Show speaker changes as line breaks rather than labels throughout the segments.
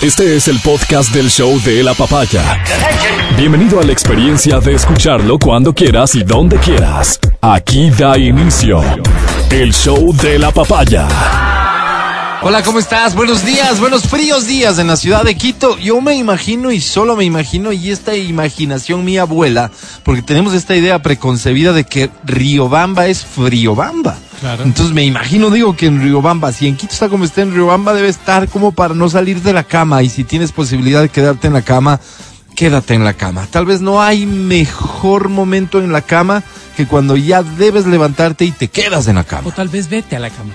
Este es el podcast del show de la papaya. Bienvenido a la experiencia de escucharlo cuando quieras y donde quieras. Aquí da inicio el show de la papaya.
Hola, ¿cómo estás? Buenos días, buenos fríos días en la ciudad de Quito. Yo me imagino y solo me imagino y esta imaginación mi abuela, porque tenemos esta idea preconcebida de que Riobamba es Friobamba.
Claro.
Entonces me imagino, digo, que en Riobamba, si en Quito está como está en Riobamba, debe estar como para no salir de la cama. Y si tienes posibilidad de quedarte en la cama, quédate en la cama. Tal vez no hay mejor momento en la cama que cuando ya debes levantarte y te quedas en la cama.
O tal vez vete a la cama.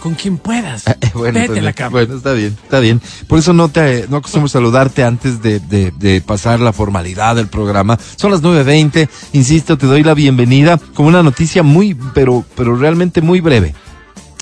Con quien puedas.
Eh, bueno,
vete
pues,
a la cama.
Bueno, está bien, está bien. Por eso no te no acostumbro saludarte antes de, de, de pasar la formalidad del programa. Son las 9.20, insisto, te doy la bienvenida con una noticia muy, pero, pero realmente muy breve.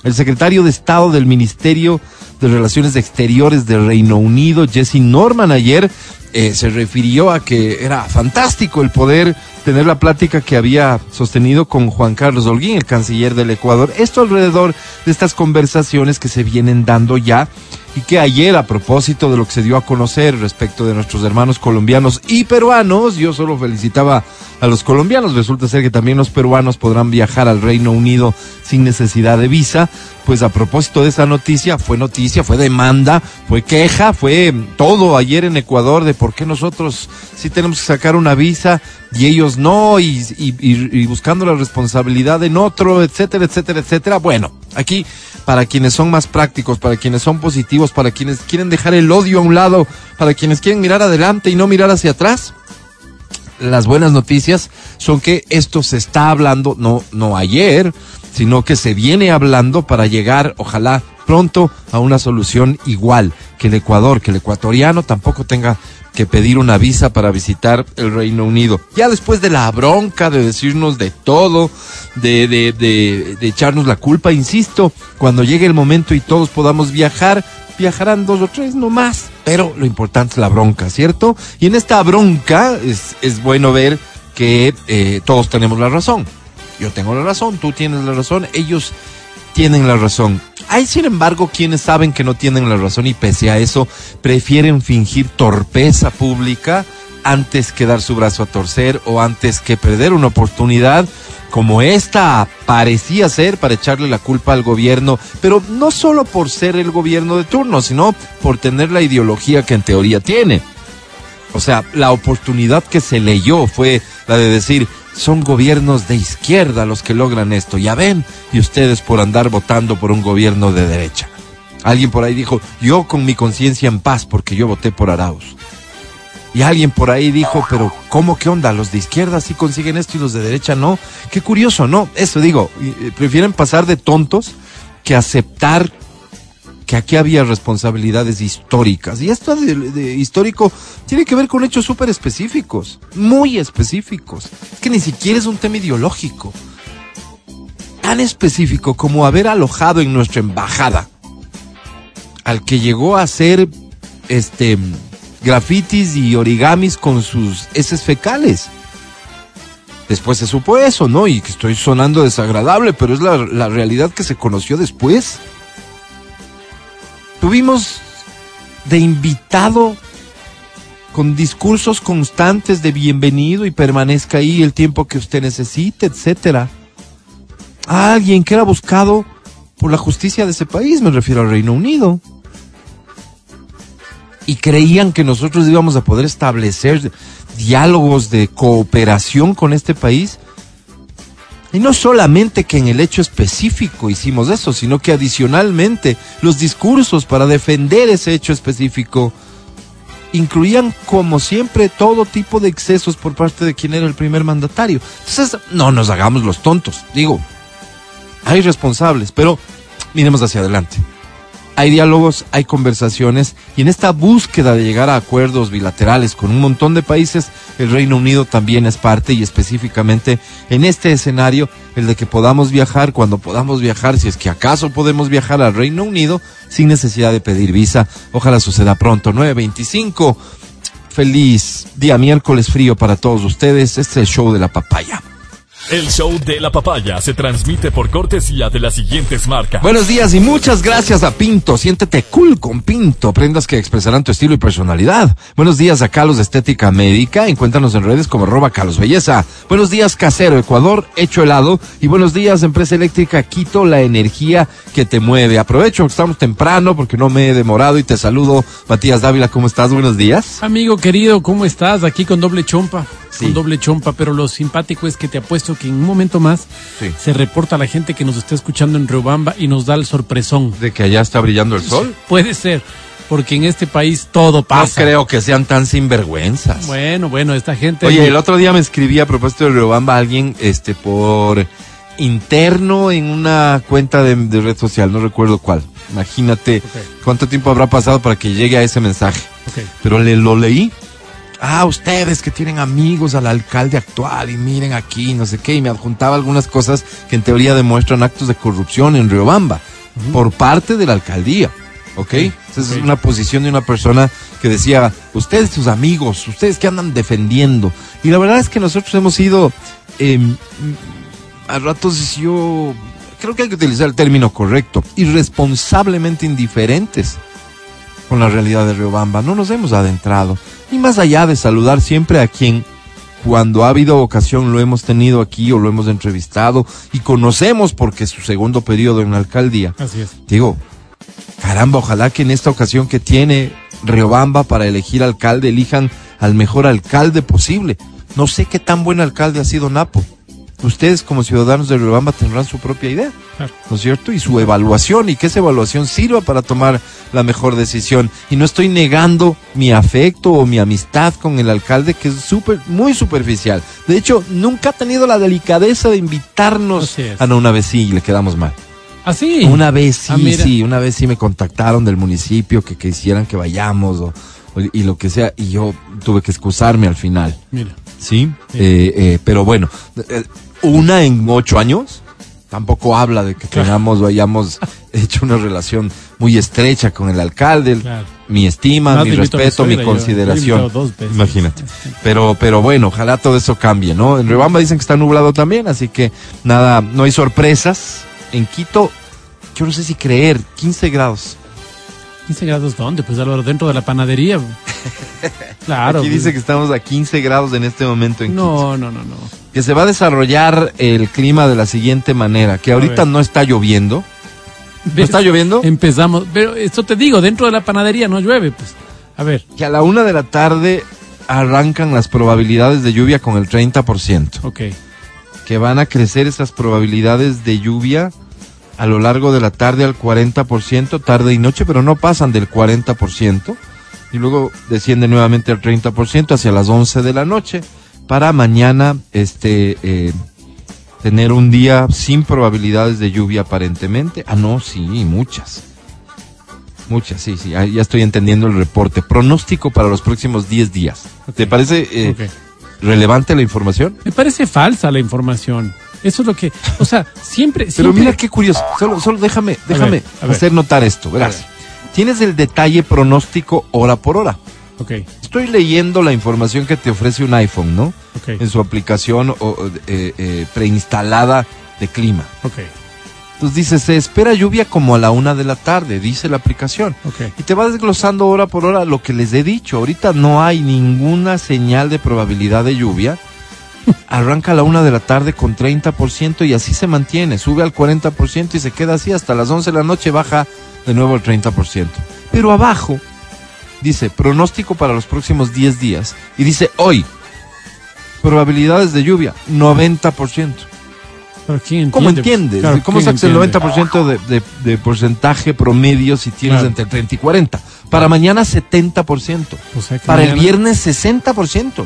El secretario de Estado del Ministerio de Relaciones Exteriores del Reino Unido, Jesse Norman, ayer eh, se refirió a que era fantástico el poder tener la plática que había sostenido con Juan Carlos Holguín, el canciller del Ecuador. Esto alrededor de estas conversaciones que se vienen dando ya y que ayer a propósito de lo que se dio a conocer respecto de nuestros hermanos colombianos y peruanos, yo solo felicitaba a los colombianos, resulta ser que también los peruanos podrán viajar al Reino Unido sin necesidad de visa, pues a propósito de esa noticia, fue noticia, fue demanda, fue queja, fue todo ayer en Ecuador de por qué nosotros sí tenemos que sacar una visa y ellos no, y, y, y buscando la responsabilidad en otro, etcétera, etcétera, etcétera. Bueno, aquí para quienes son más prácticos, para quienes son positivos, para quienes quieren dejar el odio a un lado, para quienes quieren mirar adelante y no mirar hacia atrás. Las buenas noticias son que esto se está hablando, no, no ayer, sino que se viene hablando para llegar, ojalá, pronto a una solución igual, que el Ecuador, que el ecuatoriano tampoco tenga que pedir una visa para visitar el Reino Unido. Ya después de la bronca, de decirnos de todo, de, de, de, de echarnos la culpa, insisto, cuando llegue el momento y todos podamos viajar, viajarán dos o tres no más. Pero lo importante es la bronca, ¿cierto? Y en esta bronca es, es bueno ver que eh, todos tenemos la razón. Yo tengo la razón, tú tienes la razón, ellos tienen la razón. Hay, sin embargo, quienes saben que no tienen la razón y pese a eso prefieren fingir torpeza pública antes que dar su brazo a torcer o antes que perder una oportunidad como esta parecía ser para echarle la culpa al gobierno, pero no solo por ser el gobierno de turno, sino por tener la ideología que en teoría tiene. O sea, la oportunidad que se leyó fue la de decir, son gobiernos de izquierda los que logran esto, ya ven, y ustedes por andar votando por un gobierno de derecha. Alguien por ahí dijo, yo con mi conciencia en paz porque yo voté por Arauz. Y alguien por ahí dijo, pero ¿cómo qué onda? Los de izquierda sí consiguen esto y los de derecha no. Qué curioso, ¿no? Eso digo, prefieren pasar de tontos que aceptar que aquí había responsabilidades históricas. Y esto de, histórico tiene que ver con hechos súper específicos, muy específicos. Es que ni siquiera es un tema ideológico. Tan específico como haber alojado en nuestra embajada al que llegó a ser este grafitis y origamis con sus heces fecales. Después se supo eso, ¿no? Y que estoy sonando desagradable, pero es la, la realidad que se conoció después. Tuvimos de invitado con discursos constantes de bienvenido y permanezca ahí el tiempo que usted necesite, etcétera. A alguien que era buscado por la justicia de ese país, me refiero al Reino Unido. Y creían que nosotros íbamos a poder establecer diálogos de cooperación con este país. Y no solamente que en el hecho específico hicimos eso, sino que adicionalmente los discursos para defender ese hecho específico incluían, como siempre, todo tipo de excesos por parte de quien era el primer mandatario. Entonces, no nos hagamos los tontos. Digo, hay responsables, pero miremos hacia adelante. Hay diálogos, hay conversaciones y en esta búsqueda de llegar a acuerdos bilaterales con un montón de países, el Reino Unido también es parte y específicamente en este escenario, el de que podamos viajar cuando podamos viajar, si es que acaso podemos viajar al Reino Unido sin necesidad de pedir visa. Ojalá suceda pronto. 925. Feliz día miércoles frío para todos ustedes. Este es el show de la papaya.
El show de la papaya se transmite por cortesía de las siguientes marcas.
Buenos días y muchas gracias a Pinto. Siéntete cool con Pinto. Prendas que expresarán tu estilo y personalidad. Buenos días a Carlos de Estética Médica. Encuéntranos en redes como arroba Carlos Belleza. Buenos días Casero Ecuador, hecho helado. Y buenos días Empresa Eléctrica Quito, la energía que te mueve. Aprovecho que estamos temprano porque no me he demorado y te saludo. Matías Dávila, ¿cómo estás? Buenos días.
Amigo querido, ¿cómo estás? Aquí con doble chompa.
Sí.
Con doble chompa, pero lo simpático es que te apuesto que en un momento más
Sí.
se reporta la gente que nos está escuchando en Riobamba y nos da el sorpresón.
De que allá está brillando el sol.
Puede ser, porque en este país todo
No
pasa.
creo que sean tan sinvergüenzas.
Bueno, bueno, esta gente.
Oye, el otro día me escribí a propósito de Riobamba alguien este por interno en una cuenta de, de red social, no recuerdo cuál. Imagínate cuánto tiempo habrá pasado para que llegue a ese mensaje. Pero le lo leí. Ah, ustedes que tienen amigos al alcalde actual y miren aquí, no sé qué, y me adjuntaba algunas cosas que en teoría demuestran actos de corrupción en Riobamba por parte de la alcaldía. ¿Ok? Esa es una posición de una persona que decía, ustedes sus amigos, ustedes que andan defendiendo. Y la verdad es que nosotros hemos sido, eh, a ratos yo creo que hay que utilizar el término correcto, irresponsablemente indiferentes con la realidad de Riobamba. No nos hemos adentrado. Y más allá de saludar siempre a quien cuando ha habido ocasión lo hemos tenido aquí o lo hemos entrevistado y conocemos porque es su segundo periodo en la alcaldía.
Así es.
Digo, caramba, ojalá que en esta ocasión que tiene Riobamba para elegir alcalde elijan al mejor alcalde posible. No sé qué tan buen alcalde ha sido Napo. Ustedes como ciudadanos de Riobamba tendrán su propia idea.
Claro.
¿no es cierto? Y su evaluación y que esa evaluación sirva para tomar la mejor decisión. Y no estoy negando mi afecto o mi amistad con el alcalde, que es súper, muy superficial. De hecho, nunca ha tenido la delicadeza de invitarnos. Ah, no, una vez sí le quedamos mal.
Así.
Una vez sí,
Ah, mira.
sí, una vez sí me contactaron del municipio que quisieran que vayamos o, o- y lo que sea, y yo tuve que excusarme al final.
Mira.
Sí,
Sí.
Eh, eh, pero bueno, eh, una en ocho años tampoco habla de que tengamos o hayamos hecho una relación muy estrecha con el alcalde.
Claro.
Mi estima,
Más
mi respeto, mi consideración.
invitado dos veces.
Imagínate. Pero, pero bueno, ojalá todo eso cambie, ¿no? En Riobamba dicen que está nublado también, así que nada, no hay sorpresas. En Quito, yo no sé si creer, 15 grados.
15 grados, ¿dónde? Pues Álvaro, dentro de la panadería. claro.
Aquí
pues.
dice que estamos a 15 grados en este momento en.
No, no, no, no.
que se va a desarrollar el clima de la siguiente manera, que ahorita no está lloviendo. ¿No está lloviendo?
Empezamos. Pero esto te digo, dentro de la panadería no llueve, pues. A ver,
Que a la una de la tarde arrancan las probabilidades de lluvia con el 30%.
ok.
Que van a crecer esas probabilidades de lluvia a lo largo de la tarde al 40%, tarde y noche, pero no pasan del 40%. Y luego desciende nuevamente al 30% hacia las 11 de la noche para mañana este eh, tener un día sin probabilidades de lluvia aparentemente. Ah, no, sí, muchas. Muchas, sí, sí, ya estoy entendiendo el reporte. Pronóstico para los próximos 10 días. ¿Te parece eh, relevante la información?
Me parece falsa la información. Eso es lo que. O sea, siempre.
Pero
siempre-
mira qué curioso. Solo, solo déjame, déjame
ver, a ver.
hacer notar esto. Verás. Tienes el detalle pronóstico hora por hora.
Ok,
Estoy leyendo la información que te ofrece un iPhone, ¿no?
ok,
En su aplicación o- eh, eh, preinstalada de clima.
ok,
Entonces dice, se espera lluvia como a la una de la tarde, dice la aplicación.
ok.
Y te va desglosando hora por hora lo que les he dicho. Ahorita no hay ninguna señal de probabilidad de lluvia. Arranca a la una de la tarde con 30% y así se mantiene. Sube al 40% y se queda así hasta las 11 de la noche, baja de nuevo al 30%. Pero abajo dice pronóstico para los próximos 10 días. Y dice hoy, probabilidades de lluvia, 90%.
Pero ¿quién
¿Cómo
entiende?
entiendes?
Claro,
¿Cómo
¿quién
sacas el
entiende?
90% de, de, de porcentaje promedio si tienes
Claro.
entre 30 y 40? Para mañana 70%.
O sea
Para el
mañana-
viernes 60%.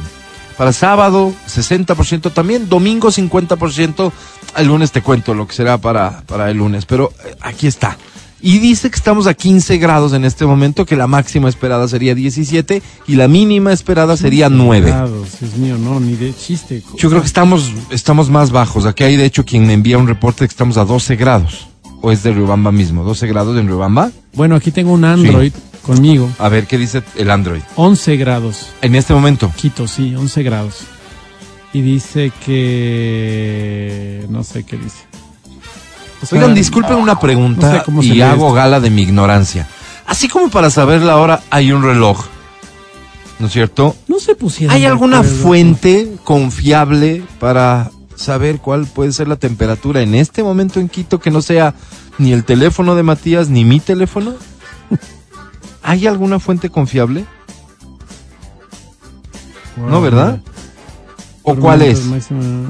Para sábado 60% también. Domingo 50%. El lunes te cuento lo que será para, para el lunes. Pero eh, aquí está. Y dice que estamos a 15 grados en este momento, que la máxima esperada sería 17 y la mínima esperada sería 9.
Grados, Dios mío, no, ni de chiste.
Yo creo que estamos, estamos más bajos. Aquí hay de hecho quien me envía un reporte de que estamos a 12 grados. O es de Riobamba mismo. 12 grados en Riobamba.
Bueno, aquí tengo un Android conmigo.
A ver qué dice el Android.
11 grados.
En este momento.
Quito, sí, 11 grados. Y dice que... No sé qué dice. O sea,
Oigan, disculpen una pregunta
no sé cómo se
y hago
esto.
gala de mi ignorancia. Así como para saber la hora hay un reloj, ¿no es cierto?
No se pusieron.
¿Hay alguna fuente confiable para saber cuál puede ser la temperatura en este momento en Quito que no sea ni el teléfono de Matías ni mi teléfono? ¿Hay alguna fuente confiable? ¿No, verdad? ¿O cuál es?
Máxima-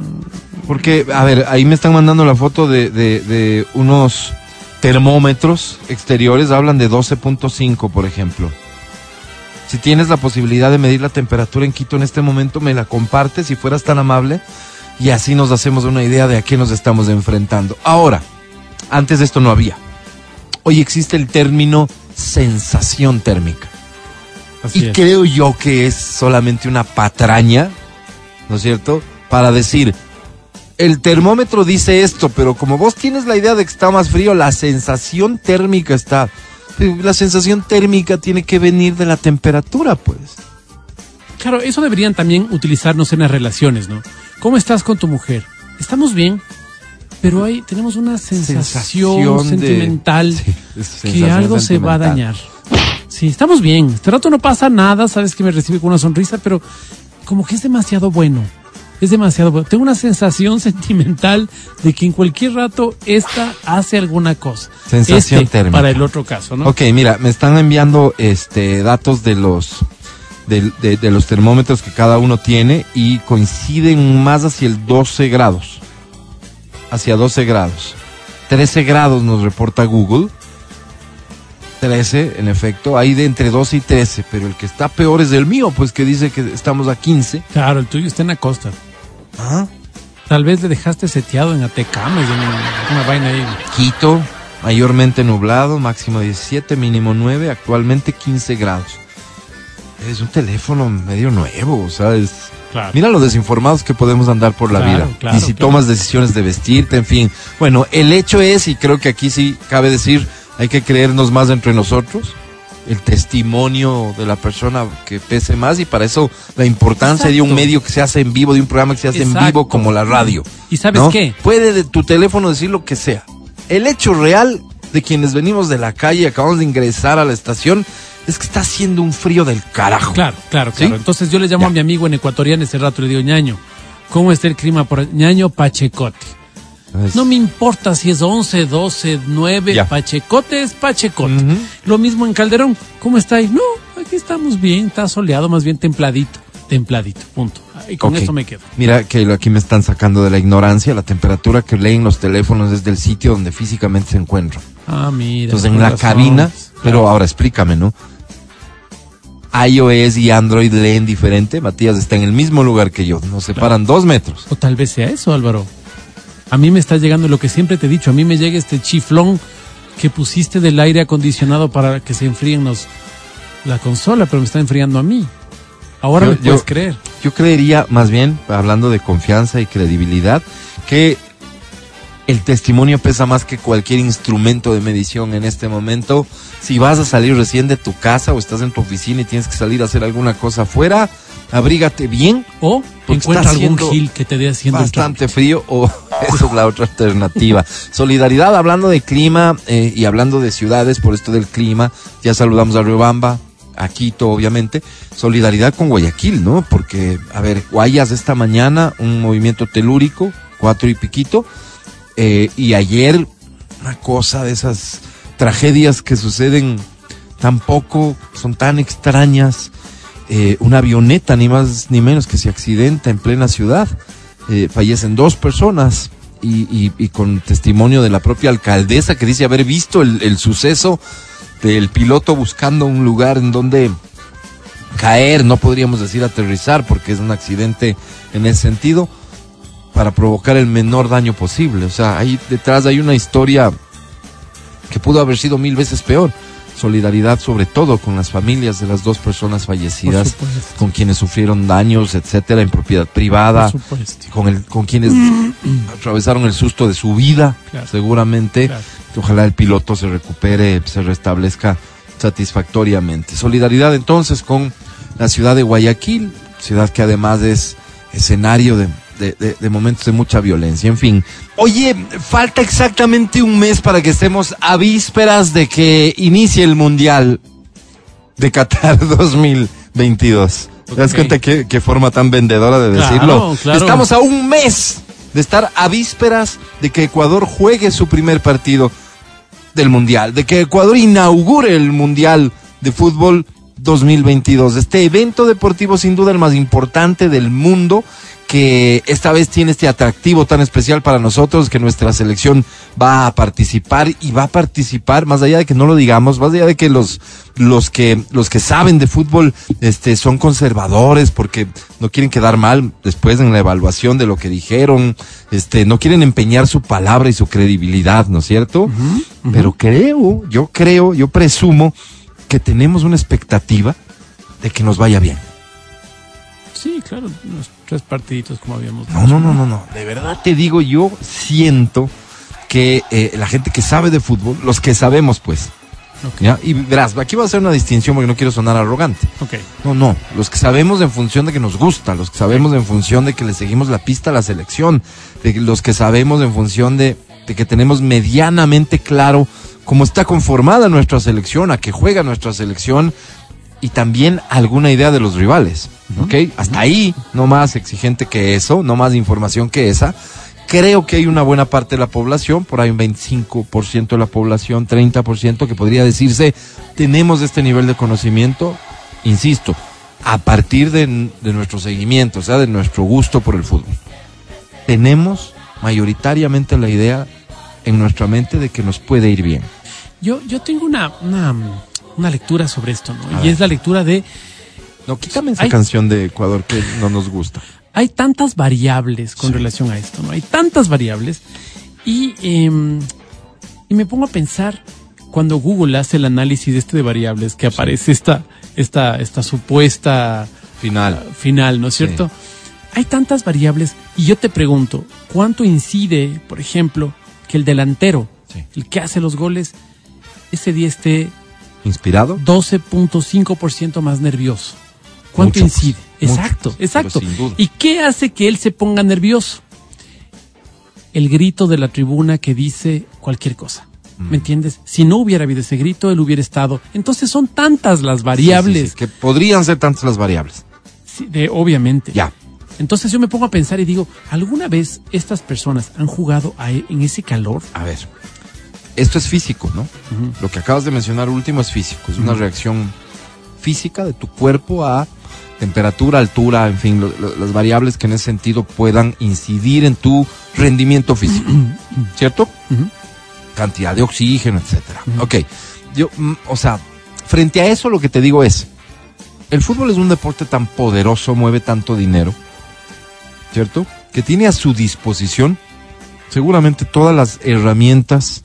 Porque, a ver, ahí me están mandando la foto de, de- de unos termómetros exteriores, hablan de 12.5, por ejemplo. Si tienes la posibilidad de medir la temperatura en Quito en este momento, me la compartes si fueras tan amable y así nos hacemos una idea de a qué nos estamos enfrentando. Ahora, antes de esto no había. Hoy existe el término sensación térmica.
Así
Y
es.
creo yo que es solamente una patraña, ¿no es cierto? Para decir, el termómetro dice esto, pero como vos tienes la idea de que está más frío, la sensación térmica está. La sensación térmica tiene que venir de la temperatura, pues.
Claro, eso deberían también utilizarnos en las relaciones, ¿no? ¿Cómo estás con tu mujer? Estamos bien, pero ahí tenemos una sensación,
Sensación de-
sentimental
Sí,
que algo se va a dañar. Sí, estamos bien. Este rato no pasa nada, sabes que me recibe con una sonrisa, pero como que es demasiado bueno. Es demasiado bueno. Tengo una sensación sentimental de que en cualquier rato esta hace alguna cosa.
Sensación
Este,
térmica.
Para el otro caso, ¿no?
Ok, mira, me están enviando este datos de los de, de- de los termómetros que cada uno tiene y coinciden más hacia el 12 grados. Hacia 12 grados. 13 grados nos reporta Google. 13, en efecto, hay de entre 12 y 13, pero el que está peor es el mío, pues que dice que estamos a 15.
Claro, el tuyo está en la costa.
Ah,
Tal vez le dejaste seteado en Atecama, y en una, vaina ahí.
Quito, mayormente nublado, máximo 17, mínimo 9, actualmente 15 grados. Es un teléfono medio nuevo, o sea, es...
Claro.
Mira lo desinformados que podemos andar por la
Claro,
vida.
claro,
y si tomas decisiones de vestirte, en fin. Bueno, el hecho es, y creo que aquí sí cabe decir, hay que creernos más entre nosotros, el testimonio de la persona que pese más, y para eso la importancia de un medio que se hace en vivo, de un programa que se hace en vivo como la radio.
¿Y sabes
¿no?
qué?
Puede de tu teléfono decir lo que sea. El hecho real de quienes venimos de la calle y acabamos de ingresar a la estación es que está haciendo un frío del carajo.
Claro, claro,
¿Sí?
claro. Entonces yo le llamo
Ya.
a mi amigo en ecuatoriano ese rato y le digo, ñaño, ¿cómo está el clima por ñaño Pachecote?
Es-
No me importa si es 11, 12, 9,
Ya.
Pachecote es Pachecote. Lo mismo en Calderón, ¿cómo está ahí? No, aquí estamos bien, está soleado, más bien templadito, templadito, punto. Y con
Ok.
eso me quedo.
Mira que aquí me están sacando de la ignorancia la temperatura que leen los teléfonos desde el sitio donde físicamente se encuentran.
Ah, mira.
Entonces en la cabina, pero ahora explícame, ¿no? iOS y Android leen diferente. Matías está en el mismo lugar que yo. Nos separan dos metros.
O tal vez sea eso, Álvaro. A mí me está llegando lo que siempre te he dicho. A mí me llega este chiflón que pusiste del aire acondicionado para que se enfríen los, la consola, pero me está enfriando a mí. Ahora
Yo-
me puedes
yo-
creer.
Yo creería, más bien, hablando de confianza y credibilidad, que el testimonio pesa más que cualquier instrumento de medición en este momento. Si vas a salir recién de tu casa o estás en tu oficina y tienes que salir a hacer alguna cosa afuera, abrígate bien,
O encuentra algún gil que te dé haciendo
bastante frío o esa es la otra alternativa. Solidaridad, hablando de clima eh, y hablando de ciudades por esto del clima, ya saludamos a Riobamba, a Quito obviamente, solidaridad con Guayaquil, ¿no? Porque, a ver, Guayas esta mañana, un movimiento telúrico, cuatro y piquito, eh, y ayer una cosa de esas tragedias que suceden tan poco, son tan extrañas, eh, una avioneta ni más ni menos que se accidenta en plena ciudad, eh, fallecen dos personas y, con testimonio de la propia alcaldesa que dice haber visto el suceso del piloto buscando un lugar en donde caer, no podríamos decir aterrizar porque es un accidente en ese sentido, para provocar el menor daño posible. O sea, ahí detrás hay una historia que pudo haber sido mil veces peor. Solidaridad sobre todo con las familias de las dos personas fallecidas, con quienes sufrieron daños, etcétera, en propiedad privada, con el, con quienes atravesaron el susto de su vida,
Claro.
seguramente.
Claro.
Ojalá el piloto se recupere, se restablezca satisfactoriamente. Solidaridad entonces con la ciudad de Guayaquil, ciudad que además es escenario de, de- de- de momentos de mucha violencia. En fin, oye, falta exactamente un mes para que estemos a vísperas de que inicie el Mundial de Qatar 2022. ¿Te das cuenta qué, qué forma tan vendedora de
Claro,
decirlo?
claro.
Estamos a un mes de estar a vísperas de que Ecuador juegue su primer partido del Mundial, de que Ecuador inaugure el Mundial de Fútbol 2022. Este evento deportivo sin duda el más importante del mundo que esta vez tiene este atractivo tan especial para nosotros que nuestra selección va a participar y va a participar más allá de que no lo digamos, más allá de que los los que los que saben de fútbol este son conservadores porque no quieren quedar mal después en la evaluación de lo que dijeron, este no quieren empeñar su palabra y su credibilidad, ¿no es cierto? Pero creo, yo creo, yo presumo que tenemos una expectativa de que nos vaya bien.
Sí, claro, unos tres partiditos como habíamos
No, no, no, no, no. De verdad te digo, yo siento que eh, la gente que sabe de fútbol, los que sabemos, pues. ¿ya? Y verás, aquí voy a hacer una distinción porque no quiero sonar arrogante.
Ok.
No, no, los que sabemos en función de que nos gusta, los que sabemos en función de que le seguimos la pista a la selección, de que- los que sabemos en función de, de que tenemos medianamente claro cómo está conformada nuestra selección, a qué juega nuestra selección y también alguna idea de los rivales. ¿Ok? Hasta ahí, no más exigente que eso, no más información que esa. Creo que hay una buena parte de la población, por ahí un 25% de la población, 30% que podría decirse, tenemos este nivel de conocimiento, insisto, a partir de, de nuestro seguimiento, o sea, de nuestro gusto por el fútbol. Tenemos mayoritariamente la idea en nuestra mente de que nos puede ir bien.
Yo, yo tengo una, una, una lectura sobre esto, ¿no?
A
y
ver.
es la lectura de
No, quítame esa
Ay.
canción de Ecuador que no nos gusta.
hay tantas variables con
Sí.
relación a esto, ¿no? Hay tantas variables y, em, y me pongo a pensar cuando Google hace el análisis de este de variables que aparece esta, esta, esta supuesta
Final.
final, ¿no es cierto? Hay tantas variables y yo te pregunto, ¿cuánto incide, por ejemplo, que el delantero,
Sí.
el que hace los goles, ese día esté
¿Inspirado?
12.5% más nervioso? ¿Cuánto
Mucho,
incide?
mucho,
exacto, exacto. ¿Y qué hace que él se ponga nervioso? El grito de la tribuna que dice cualquier cosa.
Mm.
¿Me entiendes? Si no hubiera habido ese grito, él hubiera estado. Entonces son tantas las variables.
Sí, sí, sí, que podrían ser tantas las variables.
De, obviamente.
Ya.
Entonces yo me pongo a pensar y digo, ¿alguna vez estas personas han jugado a- e, en ese calor?
A ver. Esto es físico, ¿no? Lo que acabas de mencionar último es físico. Es una reacción física de tu cuerpo a temperatura, altura, en fin, lo- lo- las variables que en ese sentido puedan incidir en tu rendimiento físico. ¿Cierto? Cantidad de oxígeno, etcétera. Ok, yo, mm, o sea, frente a eso lo que te digo es, el fútbol es un deporte tan poderoso, mueve tanto dinero, ¿cierto? Que tiene a su disposición seguramente todas las herramientas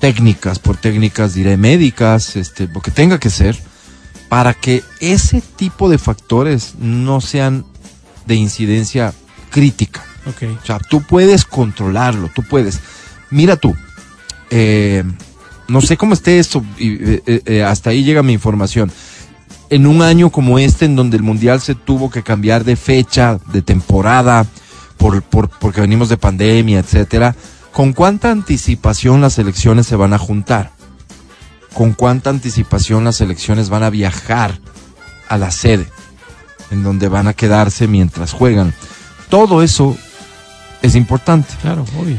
técnicas, por técnicas diré médicas, este, lo que tenga que ser, para que ese tipo de factores no sean de incidencia crítica.
Ok.
O sea, tú puedes controlarlo, tú puedes. Mira tú, eh, no sé cómo esté esto, y, eh, eh, eh, hasta ahí llega mi información. En un año como este, en donde el Mundial se tuvo que cambiar de fecha, de temporada, por, por, porque venimos de pandemia, etcétera, ¿con cuánta anticipación las elecciones se van a juntar? ¿Con cuánta anticipación las elecciones van a viajar a la sede, en donde van a quedarse mientras juegan? Todo eso es importante.
Claro, obvio.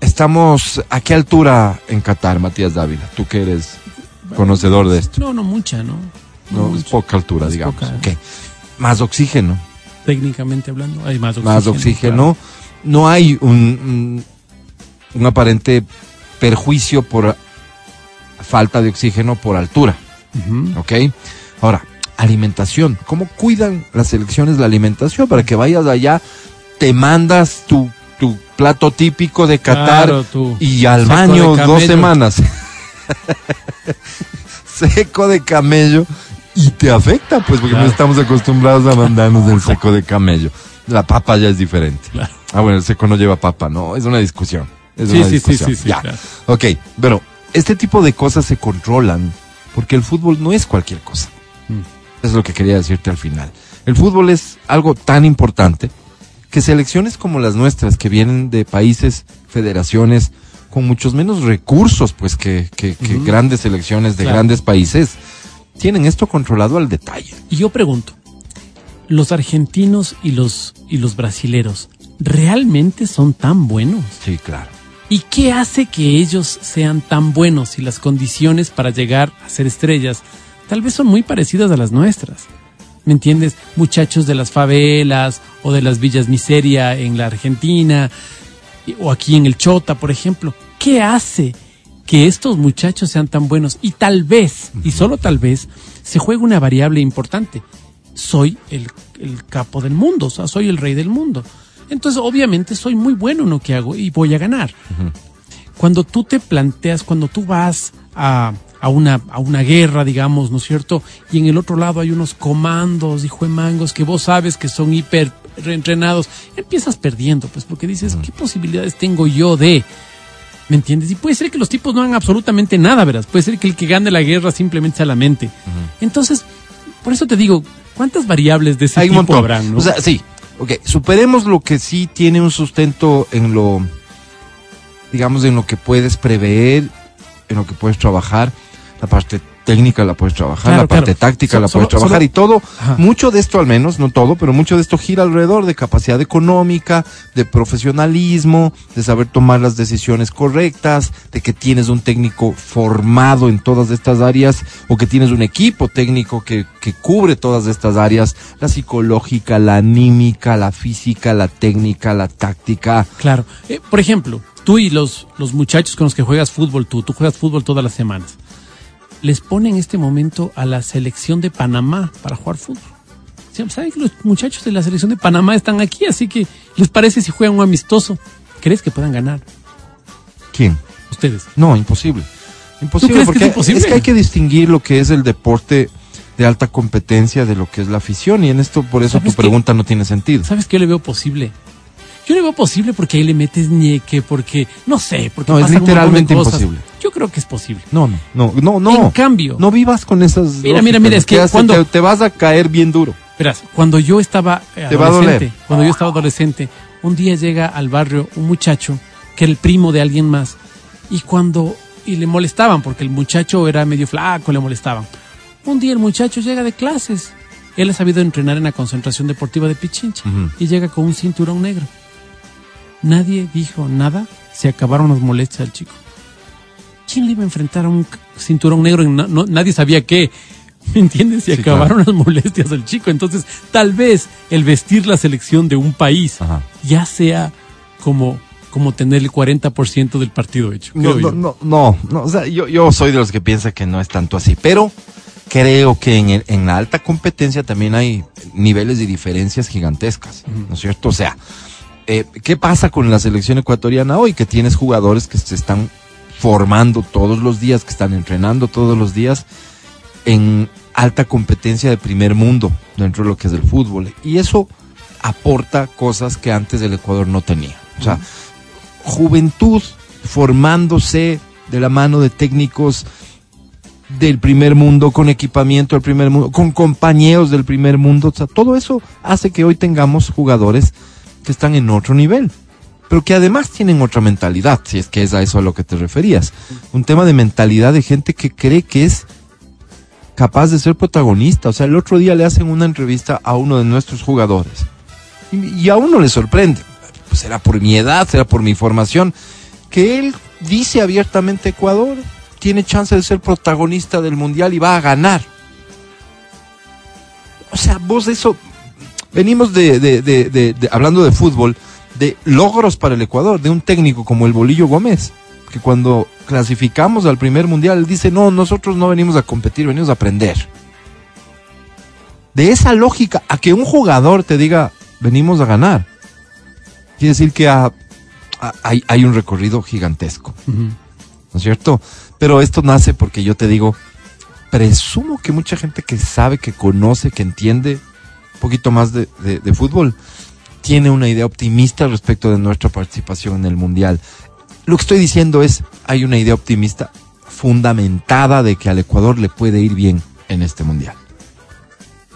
Estamos a qué altura en Qatar, Matías Dávila, tú que eres conocedor de esto.
No, no mucha, ¿no?
No, es poca altura,
Es
digamos.
poca.
Más oxígeno,
Técnicamente hablando, hay más oxígeno.
más oxígeno. No hay un, un, un aparente perjuicio por falta de oxígeno por altura. ¿ok? Ahora, alimentación. ¿Cómo cuidan las elecciones la alimentación? Para que vayas allá, te mandas tu, tu plato típico de Qatar
Claro,
y al baño dos semanas. seco de camello y te afecta, pues, porque
Claro.
no estamos acostumbrados a mandarnos el seco de camello. La papa ya es diferente.
Claro.
Ah, bueno, el seco no lleva papa, no, es una discusión. Es
Sí,
una
sí, sí,
discusión.
sí, sí,
Ya.
claro.
Ok, pero este tipo de cosas se controlan porque el fútbol no es cualquier cosa.
Mm.
Es lo que quería decirte al final. El fútbol es algo tan importante que selecciones como las nuestras, que vienen de países, federaciones, con muchos menos recursos, pues, que, que, que
Ujú.
grandes selecciones de
Claro.
grandes países, tienen esto controlado al detalle.
Y yo pregunto, ¿los argentinos y los, y los brasileros realmente son tan buenos?
Sí, claro.
¿Y qué hace que ellos sean tan buenos y las condiciones para llegar a ser estrellas tal vez son muy parecidas a las nuestras? ¿Me entiendes? Muchachos de las favelas o de las villas miseria en la Argentina o aquí en el Chota, por ejemplo. ¿Qué hace que estos muchachos sean tan buenos? Y tal vez, y solo tal vez, se juega una variable importante. Soy el, el capo del mundo, o sea, soy el rey del mundo. Entonces, obviamente, soy muy bueno en lo que hago y voy a ganar cuando tú te planteas, cuando tú vas a, a una, a una guerra, digamos, ¿no es cierto? Y en el otro lado hay unos comandos, hijo de mangos, que vos sabes que son hiper reentrenados, empiezas perdiendo, pues, porque dices, ¿qué posibilidades tengo yo de? ¿Me entiendes? Y puede ser que los tipos no hagan absolutamente nada, verás. Puede ser que el que gane la guerra simplemente sea la mente. Entonces, por eso te digo, ¿cuántas variables de ese
Hay un
tipo
montón.
habrán, no?
O sea, sí. Ok, superemos lo que sí tiene un sustento en lo, digamos, en lo que puedes prever, en lo que puedes trabajar. La parte técnica la puedes trabajar,
Claro,
la parte
claro.
táctica
So-
la
solo-
puedes trabajar
solo-
y todo.
Ajá.
Mucho de esto al menos, no todo, pero mucho de esto gira alrededor de capacidad económica, de profesionalismo, de saber tomar las decisiones correctas, de que tienes un técnico formado en todas estas áreas o que tienes un equipo técnico que, que cubre todas estas áreas, la psicológica, la anímica, la física, la técnica, la táctica.
Claro. Eh, por ejemplo, tú y los, los muchachos con los que juegas fútbol, tú, tú juegas fútbol todas las semanas. Les pone en este momento a la selección de Panamá para jugar fútbol. ¿Saben que los muchachos de la selección de Panamá están aquí? Así que, ¿les parece si juegan un amistoso? ¿Crees que puedan ganar
¿Quién?
ustedes?
No, imposible. Imposible
crees que
porque
es imposible?
es que hay que distinguir lo que es el deporte de alta competencia de lo que es la afición y en esto por eso tu pregunta no tiene sentido.
¿Sabes qué yo le veo posible? Yo le veo posible porque ahí le metes ñeque, porque, no sé, porque
No, es
un de
literalmente
cosas.
imposible.
Yo creo que es posible.
No, no, no, no, no.
En cambio-
no vivas con esas.
Mira, mira, mira, es que
hace-
cuando-
te, te vas a caer bien duro.
Verás, cuando yo estaba eh,
Te va a
adolescente,
doler.
cuando yo estaba adolescente, un día llega al barrio un muchacho que era el primo de alguien más y cuando y le molestaban porque el muchacho era medio flaco, le molestaban. Un día el muchacho llega de clases. Él ha sabido entrenar en la concentración deportiva de Pichincha y llega con un cinturón negro. Nadie dijo nada, se acabaron las molestias al chico. ¿Quién le iba a enfrentar a un cinturón negro? y no- no- nadie sabía qué. ¿Me entiendes? Se
Sí,
acabaron las molestias al chico. Entonces, tal vez el vestir la selección de un país
Ajá.
ya sea como, como tener el 40% del partido hecho.
No, no,
yo.
no, no, no, o sea, yo, yo soy de los que piensa que no es tanto así, pero creo que en, el- en la alta competencia también hay niveles y diferencias gigantescas, ¿no es cierto? O sea, eh, ¿qué pasa con la selección ecuatoriana hoy? Que tienes jugadores que se están formando todos los días, que están entrenando todos los días en alta competencia de primer mundo dentro de lo que es el fútbol. Y eso aporta cosas que antes el Ecuador no tenía. O sea, juventud formándose de la mano de técnicos del primer mundo, con equipamiento del primer mundo, con compañeros del primer mundo. O sea, todo eso hace que hoy tengamos jugadores que están en otro nivel, pero que además tienen otra mentalidad, si es que es a eso a lo que te referías. Un tema de mentalidad de gente que cree que es capaz de ser protagonista. O sea, el otro día le hacen una entrevista a uno de nuestros jugadores y, a uno le sorprende. Pues será por mi edad, será por mi formación, que él dice abiertamente Ecuador tiene chance de ser protagonista del mundial y va a ganar. O sea, vos eso, venimos de, de- de- de- hablando de fútbol, de logros para el Ecuador, de un técnico como el Bolillo Gómez, que cuando clasificamos al primer mundial, dice, no, nosotros no venimos a competir, venimos a aprender. De esa lógica, a que un jugador te diga, venimos a ganar, quiere decir que ha- ha- hay, hay un recorrido gigantesco. ¿no es cierto? Pero esto nace porque yo te digo, presumo que mucha gente que sabe, que conoce, que entiende poquito más de, fútbol, tiene una idea optimista respecto de nuestra participación en el Mundial. Lo que estoy diciendo es, hay una idea optimista fundamentada de que al Ecuador le puede ir bien en este Mundial.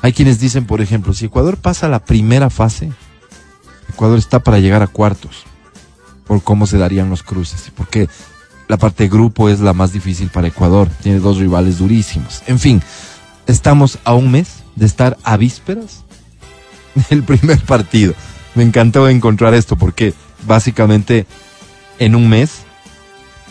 Hay quienes dicen, por ejemplo, si Ecuador pasa la primera fase, Ecuador está para llegar a cuartos, por cómo se darían los cruces, porque la parte de grupo es la más difícil para Ecuador, tiene dos rivales durísimos. En fin, estamos a un mes de estar a vísperas del primer partido. Me encantó encontrar esto porque básicamente en un mes,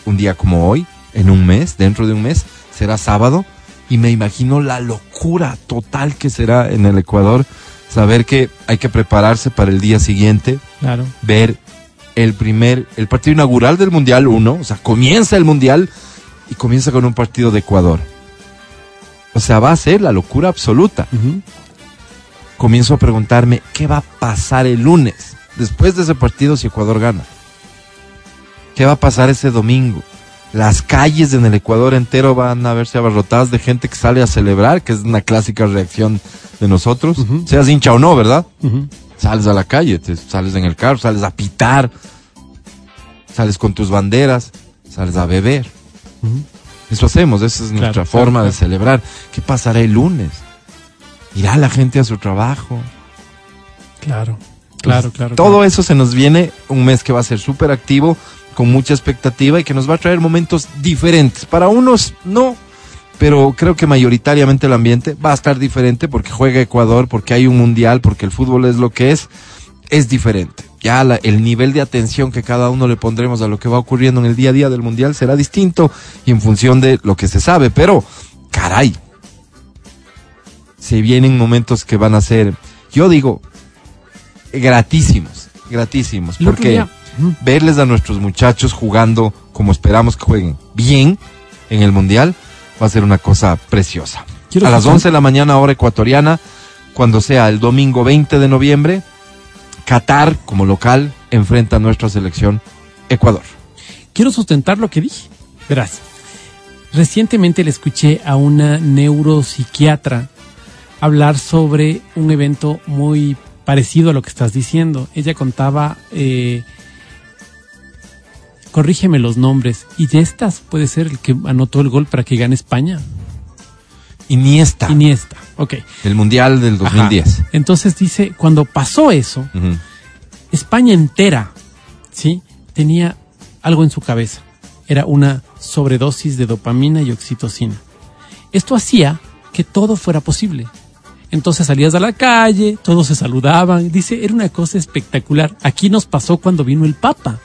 un día como hoy, en un mes, dentro de un mes, será sábado y me imagino la locura total que será en el Ecuador saber que hay que prepararse para el día siguiente,
Claro.
ver el primer, el partido inaugural del Mundial 1, o sea, comienza el Mundial y comienza con un partido de Ecuador. O sea, va a ser la locura absoluta. Comienzo a preguntarme, ¿qué va a pasar el lunes? Después de ese partido si Ecuador gana. ¿Qué va a pasar ese domingo? Las calles en el Ecuador entero van a verse abarrotadas de gente que sale a celebrar, que es una clásica reacción de nosotros, seas hincha o no, ¿verdad? Sales a la calle, te sales en el carro, sales a pitar, sales con tus banderas, sales a beber. Eso hacemos, esa es nuestra
claro,
forma de
claro.
celebrar. ¿Qué pasará el lunes? ¿Irá la gente a su trabajo?
Claro. Claro, claro.
Todo eso se nos viene un mes que va a ser súper activo, con mucha expectativa y que nos va a traer momentos diferentes. Para unos no, pero creo que mayoritariamente el ambiente va a estar diferente porque juega Ecuador, porque hay un mundial, porque el fútbol es lo que es, es diferente. Ya la- el nivel de atención que cada uno le pondremos a lo que va ocurriendo en el día a día del mundial será distinto y en función de lo que se sabe, pero caray, se vienen momentos que van a ser, yo digo, gratísimos, gratísimos, porque verles a nuestros muchachos jugando como esperamos que jueguen bien en el mundial va a ser una cosa preciosa.
Quiero
a las
escuchar-
11 de la mañana hora ecuatoriana, cuando sea el domingo 20 de noviembre, Qatar como local enfrenta a nuestra selección Ecuador.
Quiero sustentar lo que dije. Verás, recientemente le escuché a una neuropsiquiatra hablar sobre un evento muy parecido a lo que estás diciendo. Ella contaba, eh, corrígeme los nombres, y de estas puede ser el que anotó el gol para que gane España.
Iniesta,
Iniesta, ok.
el mundial del 2010.
Ajá. Entonces dice, cuando pasó eso. España entera, ¿sí? Tenía algo en su cabeza. Era una sobredosis de dopamina y oxitocina. Esto hacía que todo fuera posible. Entonces salías a la calle, todos se saludaban. Dice, era una cosa espectacular. Aquí nos pasó cuando vino el Papa.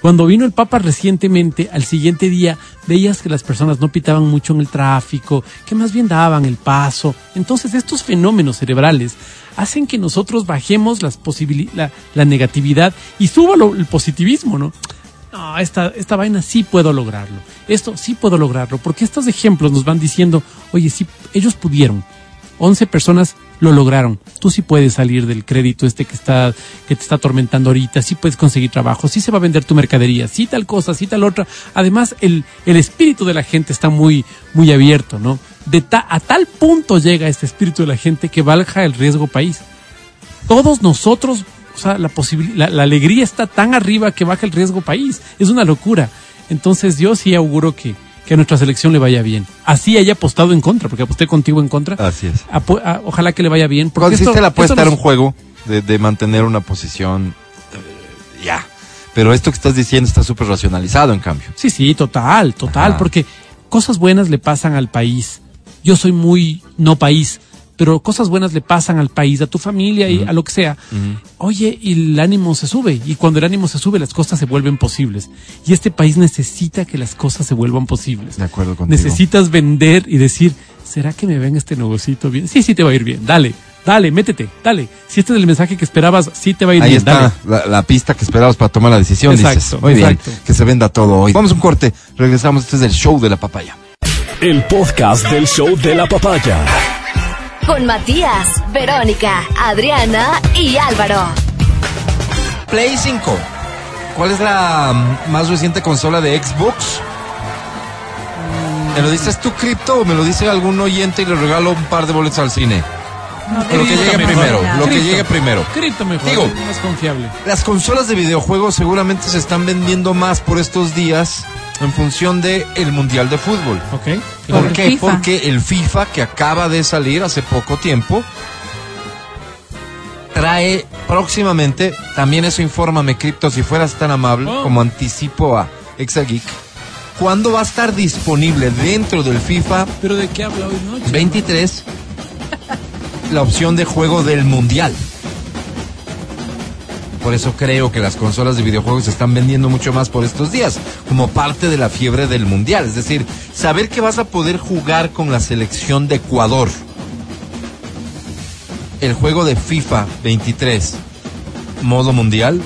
Cuando vino el Papa recientemente, al siguiente día, veías que las personas no pitaban mucho en el tráfico, que más bien daban el paso. Entonces, estos fenómenos cerebrales hacen que nosotros bajemos las la, la negatividad y suba el positivismo, ¿no? No, esta, esta vaina sí puedo lograrlo. Esto sí puedo lograrlo. Porque estos ejemplos nos van diciendo, oye, sí, ellos pudieron. 11 personas lo lograron. Tú sí puedes salir del crédito este que está que te está atormentando ahorita, sí puedes conseguir trabajo, sí se va a vender tu mercadería, sí tal cosa, sí tal otra. Además, el, el espíritu de la gente está muy muy abierto, ¿no? De ta- a tal punto llega este espíritu de la gente que baja el riesgo país. Todos nosotros, o sea, la, la alegría está tan arriba que baja el riesgo país. Es una locura. Entonces, yo sí auguro que que a nuestra selección le vaya bien. Así haya apostado en contra, porque aposté contigo en contra.
Así es.
Apo- a- ojalá que le vaya bien. Porque
Consiste
esto-
la apuesta
nos-
un juego de, de mantener una posición eh, ya. Pero esto que estás diciendo está súper racionalizado, en cambio.
Sí, sí, total, total,
Ajá.
porque cosas buenas le pasan al país. Yo soy muy no país, pero cosas buenas le pasan al país, a tu familia y a lo que sea. Oye, y el ánimo se sube, y cuando el ánimo se sube, las cosas se vuelven posibles. Y este país necesita que las cosas se vuelvan posibles.
De acuerdo contigo.
Necesitas vender y decir, ¿será que me ven este negocito bien? Sí, sí te va a ir bien, dale, dale, métete, dale. Si este es el mensaje que esperabas, sí te va a ir
Ahí
bien,
está
dale.
la, la pista que esperabas para tomar la decisión,
Exacto,
dices. Muy bien, que se venda todo hoy. Vamos a un corte, regresamos. Este es el show de la papaya.
El podcast del show de la papaya.
Con Matías, Verónica, Adriana y Álvaro.
Play 5. ¿Cuál es la más reciente consola de Xbox? ¿Me lo dices tú, Crypto, o me lo dice algún oyente y le regalo un par de boletos al cine? Lo que llegue primero, lo que
Cripto.
llegue primero.
Cripto mejor,
Digo-
más confiable.
Las consolas de videojuegos seguramente se están vendiendo más por estos días en función de el Mundial de Fútbol.
¿Ok?
¿Por qué?
FIFA.
Porque el FIFA, que acaba de salir hace poco tiempo, trae próximamente, también eso infórmame, Cripto, si fueras tan amable,
Oh.
como anticipo a Exageek, ¿cuándo va a estar disponible dentro del FIFA
¿Pero de qué habla hoy noche?
23 la opción de juego del Mundial? Por eso creo que las consolas de videojuegos se están vendiendo mucho más por estos días, como parte de la fiebre del Mundial. Es decir, saber que vas a poder jugar con la selección de Ecuador. El juego de FIFA 23, modo mundial,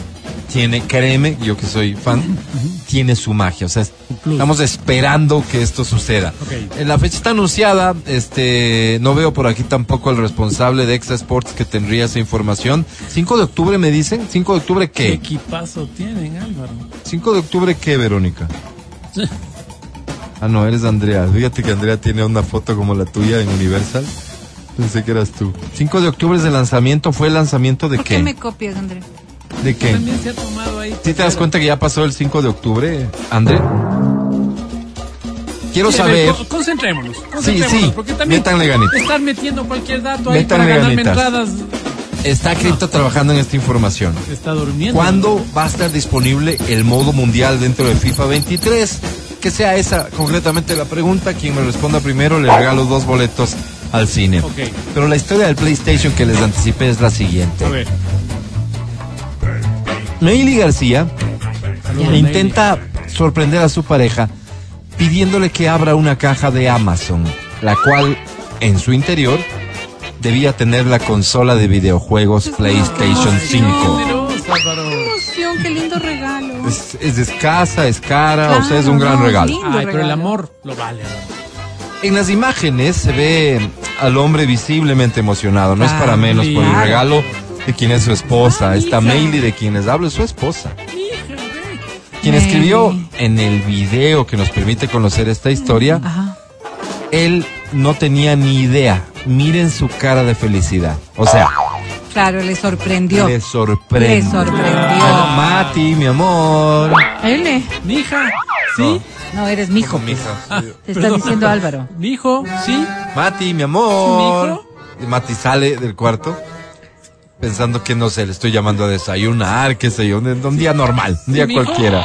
tiene, créeme, yo que soy fan, tiene su magia. O sea,
plus.
estamos esperando que esto suceda.
Ok.
Eh, La fecha está anunciada, este, no veo por aquí tampoco el responsable de Exa Sports que tendría esa información. 5 de octubre me dicen, 5 de octubre
¿Qué
qué?
equipazo tienen, Álvaro?
5 de octubre qué, Verónica? Ah, no, eres Andrea. Fíjate que Andrea tiene una foto como la tuya en Universal. Pensé que eras tú. 5 de octubre es el lanzamiento, ¿fue el lanzamiento de
¿Por
qué?
qué me copias, André?
¿De qué?
También se ha tomado ahí.
¿Sí te das cuenta que ya pasó el 5 de octubre, André? Quiero
Sí, ver,
saber.
co- concentrémonos. concentrémonos,
sí.
Porque también
Métanle ganita.
estar metiendo cualquier dato ahí
Métanle
para ganarme entradas.
Está Cripto trabajando en esta información.
Se está durmiendo.
¿Cuándo va a estar disponible el modo mundial dentro de FIFA 23? Que sea esa concretamente la pregunta. Quien me responda primero le regalo dos boletos al cine.
Ok.
Pero la historia del PlayStation que les anticipé es la siguiente.
A ver.
Meili García
saludos,
intenta sorprender a su pareja pidiéndole que abra una caja de Amazon, la cual en su interior debía tener la consola de videojuegos PlayStation 5.
Generoso, Álvaro.
¡Qué emoción! ¡Qué lindo regalo!
Es, es escasa, es cara, o sea, es un gran
no,
regalo.
pero el amor lo vale.
En las imágenes se ve al hombre visiblemente emocionado, no es para menos por el regalo de quien es su esposa.
Ah,
Esta. Meili de quien les hablo es su esposa. Quien escribió en el video que nos permite conocer esta historia,
Ajá.
él no tenía ni idea. Miren su cara de felicidad. O sea,
Claro, le sorprendió.
le sorprende.
Le sorprendió.
Mati, mi amor.
Él,
Mi hija, ¿sí?
No, eres mi hijo.
Mi
pues.
hija.
Te está diciendo Álvaro.
Mi hijo, ¿sí?
Mati, mi amor.
¿Sí, mi
Y Mati sale del cuarto pensando que no sé, le estoy llamando a desayunar, qué sé yo, un, un día normal, un día cualquiera.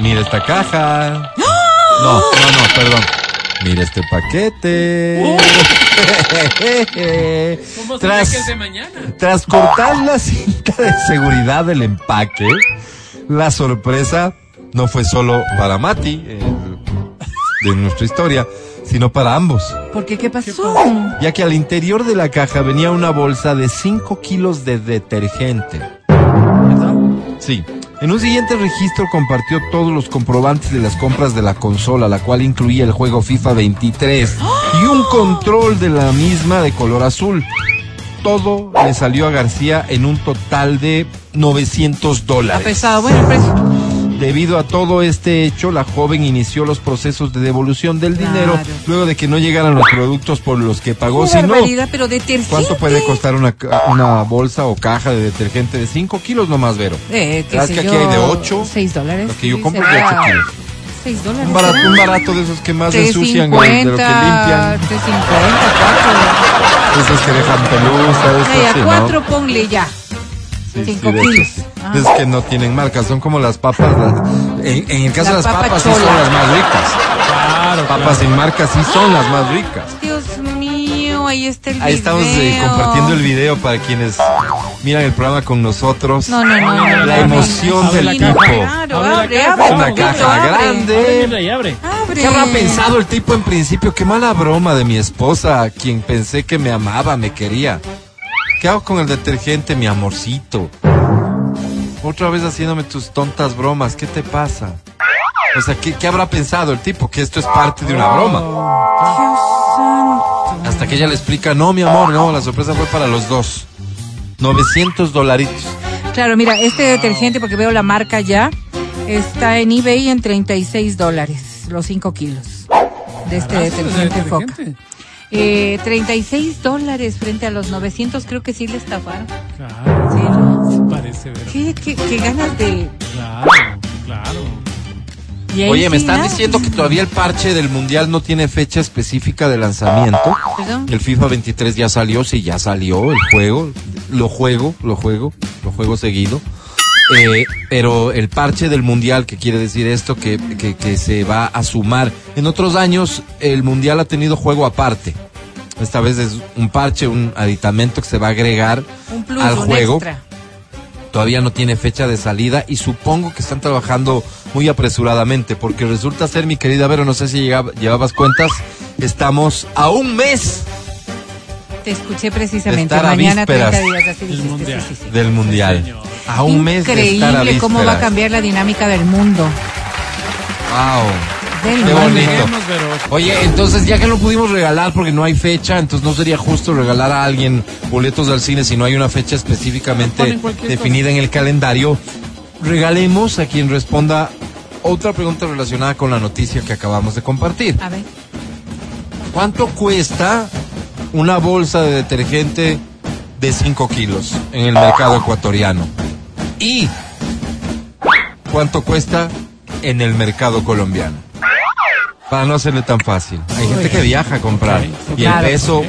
Mira esta caja.
¡Ah!
No, no, no, perdón. Mira este paquete.
Oh. ¿Cómo
Tras-
que es de mañana?
Tras cortar la cinta de seguridad del empaque, la sorpresa no fue solo para Mati, eh, de nuestra historia, sino para ambos,
¿Por qué? ¿Qué pasó?
ya que al interior de la caja venía una bolsa de 5 kilos de detergente.
¿Perdón?
Sí. En un siguiente registro compartió todos los comprobantes de las compras de la consola, la cual incluía el juego FIFA 23 y un control de la misma de color azul. Todo le salió a García en un total de 900
Ha
dólares.
pesado. Bueno, el precio.
Debido a todo este hecho, la joven inició los procesos de devolución del
Claro.
dinero luego de que no llegaran los productos por los que pagó.
Qué
Si no,
barbaridad, pero detergente.
¿cuánto puede costar una, una bolsa o caja de detergente de 5 kilos nomás, Vero?
Eh,
¿Sabes que aquí
yo,
hay de ocho?
Seis dólares.
Lo que yo compro es de
será.
8 kilos.
Seis dólares.
Un barato, un barato de esos que más ensucian
3.50,
de lo que limpian.
3.50, cuatro.
Esos que dejan pelusa,
Ay,
esos
a
sí, ¿no?
ponle ya.
Sí, sí,
cinco
de esos
kilos.
sí.
Ah.
Es que no tienen marca, son como las papas. las- en, en el caso
La
de las
papa
papas sí son las más ricas.
Claro,
Papas sin marca sí son las más ricas.
Dios mío, ahí está el
Ahí estamos eh,
video.
compartiendo el video para quienes miran el programa con nosotros.
No, no, no. no,
La
no,
emoción
no,
del tipo.
Claro,
Abre
abre,
una caja
abre.
grande.
Abre. Abre.
¿Qué habrá pensado el tipo en principio? Qué mala broma de mi esposa, quien pensé que me amaba, me quería. ¿Qué hago con el detergente, mi amorcito? Otra vez haciéndome tus tontas bromas, ¿qué te pasa? O sea, ¿qué, qué habrá pensado el tipo? Que esto es parte de una broma.
Dios santo.
Hasta que ella le explica, no, mi amor, no, la sorpresa fue para los dos. 900 dolaritos.
Claro, mira, este detergente, porque veo la marca ya, está en eBay en 36 dólares, los 5 kilos de este detergente
ese
Foca. Eh, 36 dólares frente a los 900, creo que sí le estafaron.
Claro.
Sí, ¿no?
Sí parece, Vero.
¿Qué, qué, qué ganas de...?
Claro, claro.
Oye, me están diciendo que todavía el parche del mundial no tiene fecha específica de lanzamiento.
Perdón.
El FIFA 23 ya salió, sí, ya salió el juego. Lo juego, lo juego, lo juego seguido. Eh, pero el parche del mundial, que quiere decir esto, que, que, que se va a sumar. En otros años, el mundial ha tenido juego aparte. Esta vez es un parche, un aditamento que se va a agregar
Un plus,
al
un
juego.
extra.
Todavía no tiene fecha de salida y supongo que están trabajando muy apresuradamente porque resulta ser, mi querida Vero, no sé si llegaba- llevabas cuentas, estamos a un mes
Te escuché precisamente.
Estar a
Mañana 30
vísperas
días, así
del
dijiste,
mundial.
sí, sí, sí.
del mundial. A un mes de estar a
Increíble cómo va a cambiar la dinámica del mundo.
Wow.
Del
Qué
mundo.
bonito. Oye, entonces ya que no pudimos regalar porque no hay fecha, entonces no sería justo regalar a alguien boletos al cine si no hay una fecha específicamente
Ponen cualquier
definida en el calendario. Regalemos a quien responda otra pregunta relacionada con la noticia que acabamos de compartir.
A ver.
¿Cuánto cuesta una bolsa de detergente de 5 kilos en el mercado ecuatoriano? ¿Y cuánto cuesta en el mercado colombiano? Para no hacerle tan fácil. Hay gente que viaja a comprar y el peso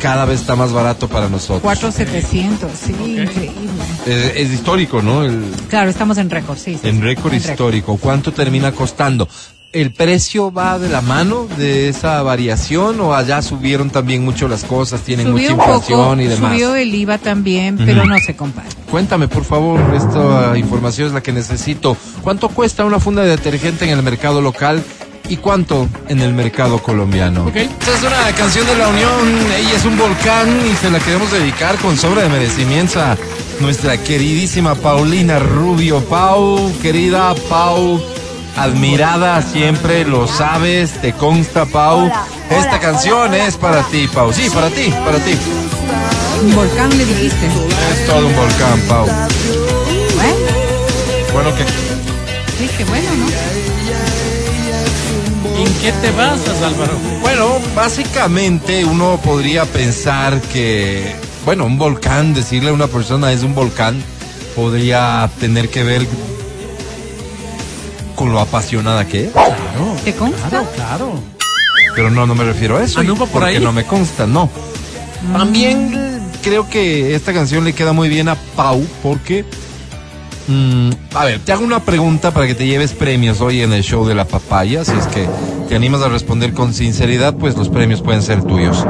cada vez está más barato para nosotros.
4,700. Sí, increíble.
Es, es histórico, ¿no? El,
Claro, estamos en récord, sí. sí,
en récord
en
histórico. ¿Cuánto termina costando? ¿El precio va de la mano de esa variación o allá subieron también mucho las cosas, tienen
Subió
mucha
poco,
inflación y demás?
subió el IVA también, pero no se compara.
Cuéntame, por favor, esta información es la que necesito. ¿Cuánto cuesta una funda de detergente en el mercado local y cuánto en el mercado colombiano?
Ok.
Esta es una canción de la Unión, ella es un volcán y se la queremos dedicar con sobra de merecimiento a nuestra queridísima Paulina Rubio. Pau, querida Pau, admirada siempre, lo sabes, te consta Pau.
Hola,
Esta canción
hola,
es para ti, Pau. Sí, para ti, para ti.
Un volcán le dijiste.
Es todo un volcán, Pau.
Bueno,
Bueno,
qué bueno, ¿no?
¿En qué te basas, Álvaro?
Bueno, básicamente uno podría pensar que, bueno, un volcán, decirle a una persona es un volcán, podría tener que ver con lo apasionada que es.
Claro.
¿Te consta?
Claro, claro.
Pero no, no me refiero a eso.
Ah, ¿no va por
porque
ahí?
no me consta, no. También eh, creo que esta canción le queda muy bien a Pau porque... mm, a ver, te hago una pregunta para que te lleves premios hoy en el show de la papaya. Si es que te animas a responder con sinceridad, pues los premios pueden ser tuyos.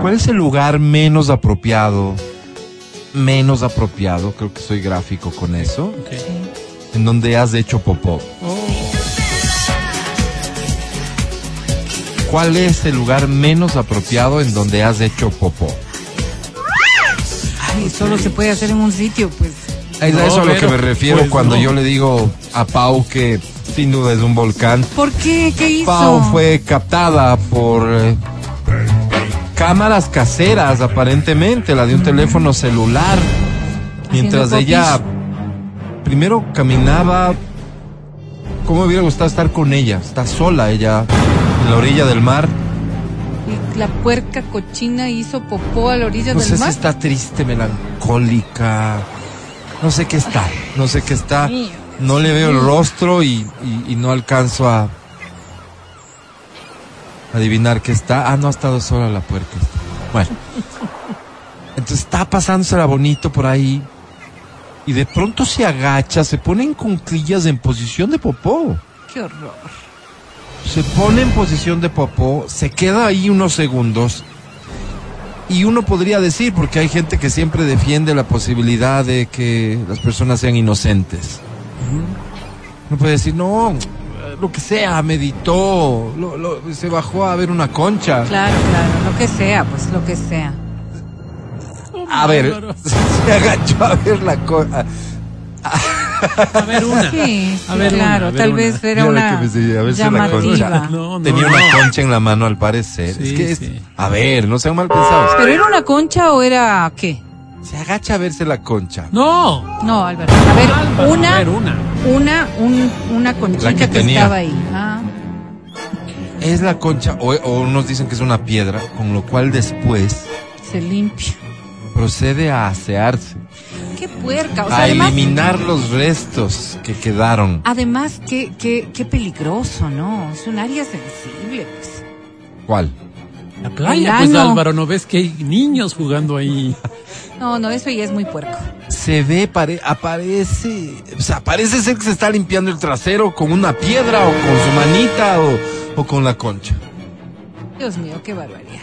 ¿Cuál es el lugar menos apropiado? Menos apropiado, creo que soy gráfico con eso,
Ok.
En donde has hecho popó.
Oh,
¿Cuál es el lugar menos apropiado en donde has hecho popó?
Ay, solo se puede hacer en un sitio, pues.
Es a
No,
eso a lo que me refiero
pues,
cuando
no.
yo le digo a Pau que sin duda es un volcán.
¿Por qué? ¿Qué hizo?
Pau fue captada por eh, cámaras caseras, aparentemente, la de un teléfono celular. Mientras ella primero caminaba. ¿Cómo me hubiera gustado estar con ella? Está sola ella en la orilla del mar.
Y la puerca cochina hizo popó a la orilla
No
del
sé si
mar.
está triste, melancólica. No sé qué está. No sé qué está. No le veo el rostro y, y- y no alcanzo a adivinar qué está. Ah, no ha estado sola la puerca. Bueno. Entonces está pasándosela bonito por ahí. Y de pronto se agacha, se pone en cunclillas en posición de popó.
Qué horror.
Se pone en posición de popó, se queda ahí unos segundos. Y uno podría decir, porque hay gente que siempre defiende la posibilidad de que las personas sean inocentes. Uno puede decir, no, lo que sea, meditó, lo- lo- se bajó a ver una concha.
Claro, claro, lo que sea, pues lo que sea.
A ver, se agachó a ver la concha.
A ver, una.
Sí, sí,
A ver, una,
claro,
a ver,
tal
una.
vez era una
que me decía, a ver si la.
No, no,
Tenía
no.
una concha en la mano al parecer.
Sí,
es que, es-
sí.
a ver, no sean mal pensados.
¿Pero era una concha o era qué?
Se agacha a verse la concha.
No.
No, Álvaro. A ver,
Álvaro,
una,
A ver, una.
una, un- una conchita
que
que,
tenía.
estaba ahí. Ah,
Es la concha, o, o unos dicen que es una piedra, con lo cual después
Se limpia.
Procede a asearse,
Qué puerca. O sea,
a
además,
eliminar los restos que quedaron.
además qué, qué, qué peligroso, ¿no? Es un área sensible. Pues.
¿Cuál?
La playa, pues. Álvaro, ¿no ves que hay niños jugando ahí?
No, no, eso ya es muy puerco.
Se ve, pare- aparece, o sea, parece ser que se está limpiando el trasero con una piedra o con su manita o, o con la concha.
Dios mío, qué barbaridad.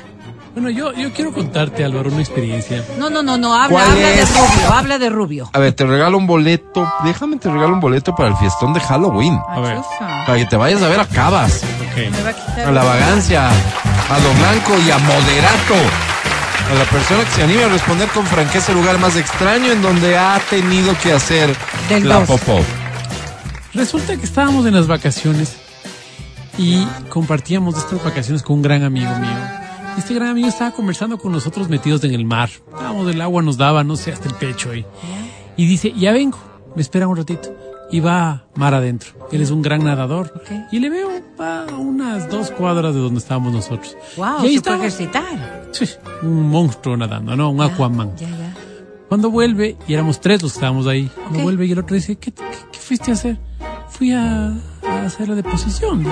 Bueno, yo, yo quiero contarte, Álvaro, una experiencia.
No, no, no, no, habla,
¿Cuál
habla de rubio, habla de rubio.
A ver, te regalo un boleto, déjame te regalo un boleto para el fiestón de Halloween.
A ver.
Para que te vayas a ver a Cabas,
Ok.
Me va a quitar.
a la vagancia, a lo blanco y a moderato. A la persona que se anime a responder con franqueza el lugar más extraño en donde ha tenido que hacer
Del
la
dos.
popó.
Resulta que estábamos en las vacaciones y compartíamos estas vacaciones con un gran amigo mío. Este gran amigo estaba conversando con nosotros metidos en el mar. Estábamos, el agua nos daba, no sé, hasta el pecho ahí. Y dice, ya vengo, me espera un ratito. Y va mar adentro. Él es un gran nadador. Y le veo a unas dos cuadras de donde estábamos nosotros.
Wow,
y ahí estaba.
ejercitar.
Sí, un monstruo nadando, ¿no? Un Aquaman.
Ya, ya.
Cuando vuelve, y éramos tres los que estábamos ahí, cuando vuelve y el otro dice, ¿qué, qué, qué fuiste a hacer? Fui a, a hacer la deposición.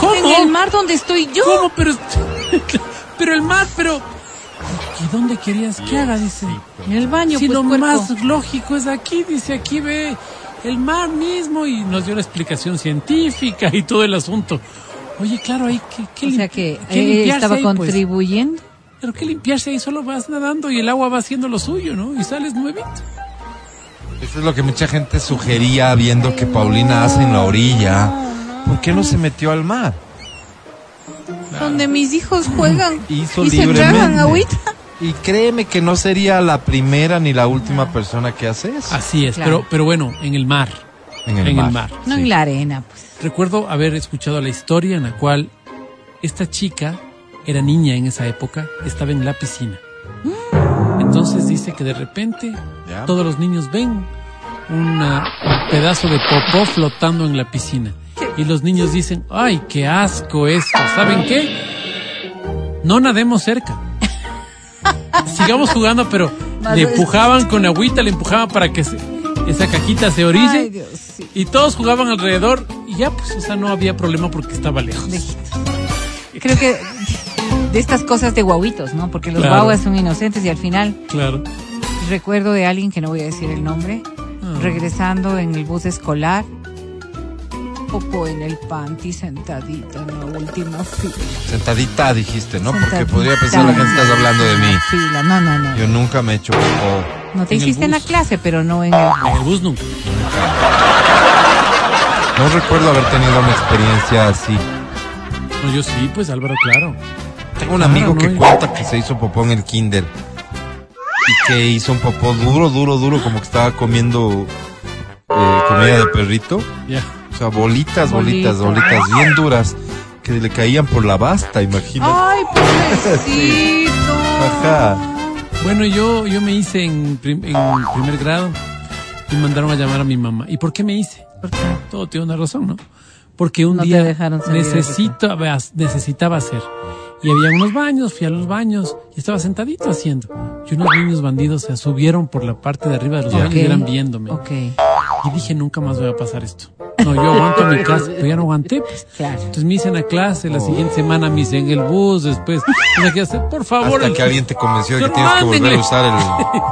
¿Cómo?
En el mar donde estoy yo.
¿Cómo? Pero, pero el mar, pero... ¿Y dónde querías que haga? Dice.
En el baño,
si
pues,
lo
puerco.
más lógico es aquí, dice, aquí ve el mar mismo y nos dio la explicación científica y todo el asunto. Oye, claro, ahí que, que
O sea que
limpiarse
estaba
ahí, pues.
contribuyendo.
Pero que limpiarse ahí solo vas nadando y el agua va haciendo lo suyo, ¿no? Y sales nuevito.
Eso es lo que mucha gente sugería viendo que Paulina hace en la orilla. ¿Por qué no se metió al mar?
Donde mis hijos juegan.
Hizo
y se tragan agüita.
Y créeme que no sería la primera ni la última persona que hace eso.
Así es,
Claro.
pero, pero bueno, en el mar.
En el mar.
No
Sí.
en la arena, pues.
Recuerdo haber escuchado la historia en la cual esta chica era niña en esa época, estaba en la piscina. Entonces dice que de repente
Ya.
todos los niños ven una- un pedazo de popó flotando en la piscina. Y los niños dicen, ay, qué asco esto. ¿Saben qué? No nademos cerca. Sigamos jugando, pero le empujaban con agüita, le empujaban para que se- esa cajita se orille.
Ay, Dios, sí.
Y todos jugaban alrededor y ya, pues, o sea, no había problema porque estaba lejos.
Creo que de estas cosas de guaguitos, ¿no? Porque los
Claro.
guaguas son inocentes y al final
Claro.
recuerdo de alguien que no voy a decir el nombre,
Ah.
regresando en el bus escolar, popo en el panty sentadita en la última fila.
Sentadita dijiste, ¿no? Porque
Sentadita
podría pensar la gente
en
estás hablando de mí.
la Fila. No, no, no.
Yo nunca me he hecho popó.
No te
en
hiciste en la
bus.
clase, pero no en el...
En el bus nunca.
No recuerdo haber tenido una experiencia así.
No, yo sí, pues Álvaro, claro.
Tengo un
Claro,
amigo
¿no?
que
Y-
cuenta que se hizo popó en el kinder. Y que hizo un popó duro, duro, duro, como que estaba comiendo eh, comida de perrito.
Ya.
O sea, bolitas, bolitas,
Bolitas.
bolitas, bien duras, que le caían por la basta, imagínate.
¡Ay, pobrecito!
Ajá.
Bueno, yo, yo me hice en, prim- en primer grado y mandaron a llamar a mi mamá. ¿Y por qué me hice? Todo tiene una razón, ¿no? Porque un
No te
día
dejaron
necesitaba, necesitaba hacer. Y había unos baños, fui a los baños y estaba sentadito haciendo. Y unos niños bandidos se subieron por la parte de arriba de los baños y eran viéndome.
Ok,
Y dije, nunca más voy a pasar esto. No, yo aguanto mi casa, pero ya no aguanté, pues.
claro.
Entonces me hice en la clase, la siguiente semana me hice en el bus, después, hacer, por favor,
Hasta
el-
que alguien te convenció de que tienes que volver a
mándenle.
usar el...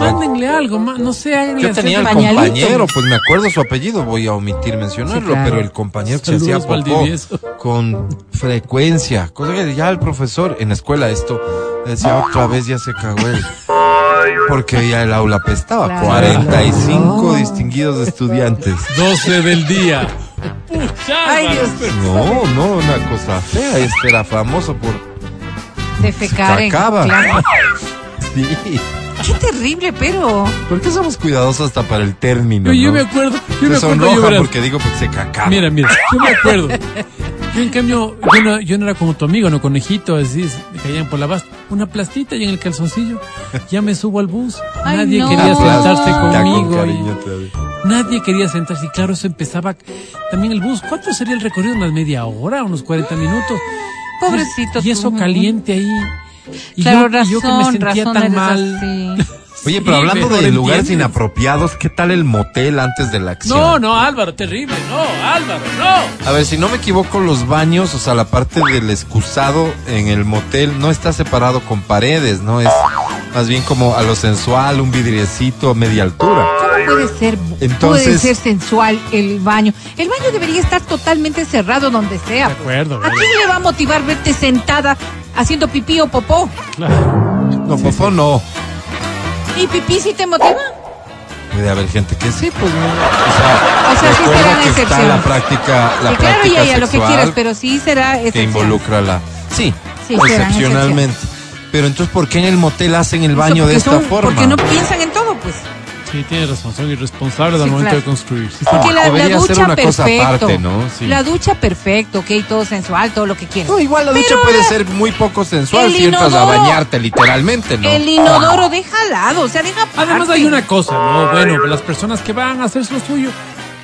mándenle algo, ma- no sé, háganle
Yo tenía el compañero, pues me acuerdo su apellido, voy a omitir mencionarlo,
Sí, claro.
pero el compañero que se hacía popó
Valdivieso.
con frecuencia, cosa que ya el profesor en la escuela esto decía otra vez ya se cagó él. Porque ya el aula pestaba,
Claro.
45
No.
distinguidos estudiantes.
12 del día. Pucha,
Ay. Dios.
No, no, una cosa fea, este era famoso por
Defecar
cacaba.
Claro.
sí.
Qué terrible, pero...
¿Por qué somos cuidadosos hasta para el término?
Yo, yo
no?
me acuerdo, yo me acuerdo, yo
sonroja
verás.
porque digo porque se cacaba.
Mira, mira, yo me acuerdo. Yo, en cambio, yo no, yo no era como tu amigo, no conejito, así, me caían por la base. Una plastita y en el calzoncillo. Ya me subo al bus.
Ay,
Nadie
no.
quería sentarse
Ya con
conmigo. y-. Nadie quería sentarse y claro, eso empezaba también el bus. ¿Cuánto sería el recorrido? ¿Unas media hora? ¿Unos 40 minutos?
Pobrecito
Y eso
tú.
caliente ahí. Y
Claro,
yo, y yo que me
razón,
sentía
razón,
tan mal.
Oye,
Sí,
pero hablando de lugares
entiendes.
inapropiados, ¿qué tal el motel antes de la acción?
No, no, Álvaro, terrible. No, Álvaro, no.
A ver, si no me equivoco, los baños, o sea, la parte del excusado en el motel no está separado con paredes, ¿no? Es más bien como a lo sensual, un vidriecito a media altura.
¿Cómo puede ser,
Entonces-
puede ser sensual el baño? El baño debería estar totalmente cerrado donde sea.
De acuerdo,
¿A quién le va a motivar verte sentada haciendo pipí o popó?
Claro.
No, fofo, no.
¿Y pipí sí te motiva?
Puede haber gente que sí, pues no. O sea,
O sea, sí serán
que está
excepciones.
la práctica, la
Sí, claro,
práctica
ya, ya, lo que quieras, pero sí será
que
excepción.
involucra la. Sí,
Sí,
excepcionalmente. Pero entonces, ¿por qué en el motel hacen el baño de esta
son-
forma?
Porque no piensan en todo, pues.
Sí, tienes razón, son irresponsables al
Sí,
momento
claro.
de construir. Sí,
Porque la,
ser
ducha
cosa
perfecto.
aparte, ¿no? Sí.
La ducha perfecto, ok, todo sensual, todo lo que quieras.
No, igual la ducha puede ser muy poco sensual si entras a
inodoro-
bañarte, literalmente, ¿no?
El inodoro deja al lado, o sea, deja
Además
aparte.
hay una cosa, ¿no? Bueno, las personas que van a hacer lo suyo,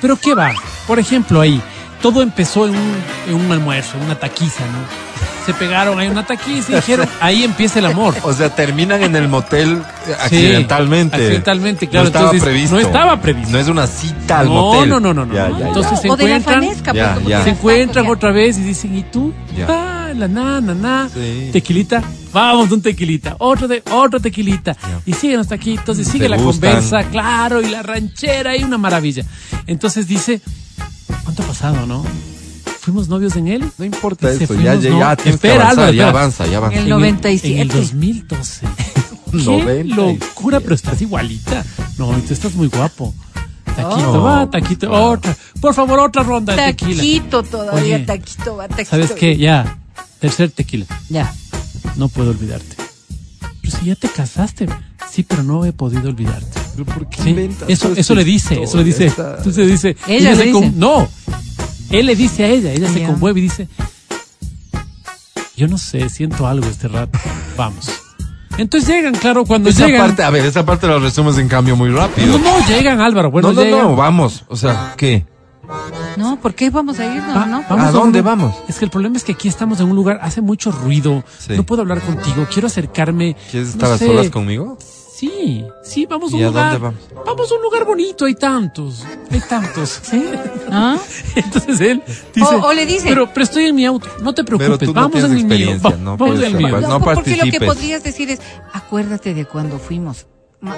pero ¿qué va? Por ejemplo, ahí, todo empezó en un, en un almuerzo, en una taquiza, ¿no? Se pegaron ahí una taquiza y dijeron, ahí empieza el amor.
O sea, terminan en el motel eh,
Sí,
accidentalmente.
accidentalmente, claro,
No estaba
entonces,
previsto.
no estaba previsto.
No es una cita al
No,
motel.
no, no, no, no.
Ya, ya, ya.
Entonces se encuentran,
Ya, ya.
porque
se encuentran otra vez y dicen, ¿y tú?
Ya.
Ah, la nana, na.
Sí.
Tequilita, vamos, un tequilita. Otro de, otro tequilita. Y siguen hasta aquí. Entonces sigue la
gustan.
conversa, claro, y la ranchera, y una maravilla. Entonces dice, ¿cuánto ha pasado, no? ¿Fuimos novios en él?
No importa
Dice,
eso, ya, ya,
no-
ya, tienes que
Espera,
avanzar,
Álvaro,
ya
espera.
avanza, ya avanza.
El
En
97.
En el 2012. Qué
97.
locura, pero estás igualita. No, y tú estás muy guapo. Taquito,
Oh.
va, taquito, otra. Por favor, otra ronda de tequila.
Taquito todavía,
Oye,
taquito, va, taquito.
¿Sabes qué? Ya, tercer tequila.
Ya.
No puedo olvidarte. Pero si ya te casaste. Sí, pero no he podido olvidarte.
¿Pero por qué
Sí,
inventas
eso, eso le dice, eso le dice. Entonces dice.
Ella
con-
dice.
No, él le dice a ella, ella se conmueve y dice, yo no sé, siento algo este rato, vamos. Entonces llegan, claro, cuando
Esa
llegan.
parte, a ver, esa parte la resumes en cambio muy rápido.
no, no, llegan Álvaro, bueno,
no, no,
llegan.
no, vamos. O sea, ¿qué?
No, ¿por qué vamos a irnos,
Va-
no?
vamos
¿A dónde
un-
vamos?
Es que el problema es que aquí estamos en un lugar, hace mucho ruido,
Sí.
no puedo hablar contigo, quiero acercarme.
¿Quieres
no
estar a
sé.
solas conmigo?
Sí, sí, vamos a un
¿Y a
lugar.
dónde vamos?
Vamos a un lugar bonito, hay tantos, hay tantos.
¿Sí? ¿Ah?
Entonces él dice.
O- o le dice-
Pero, pero estoy en mi auto, no te preocupes,
tú no
vamos en el mío. va-
no
vamos en el mío.
Pues
no,
no
porque lo que podrías decir es, acuérdate de cuando fuimos.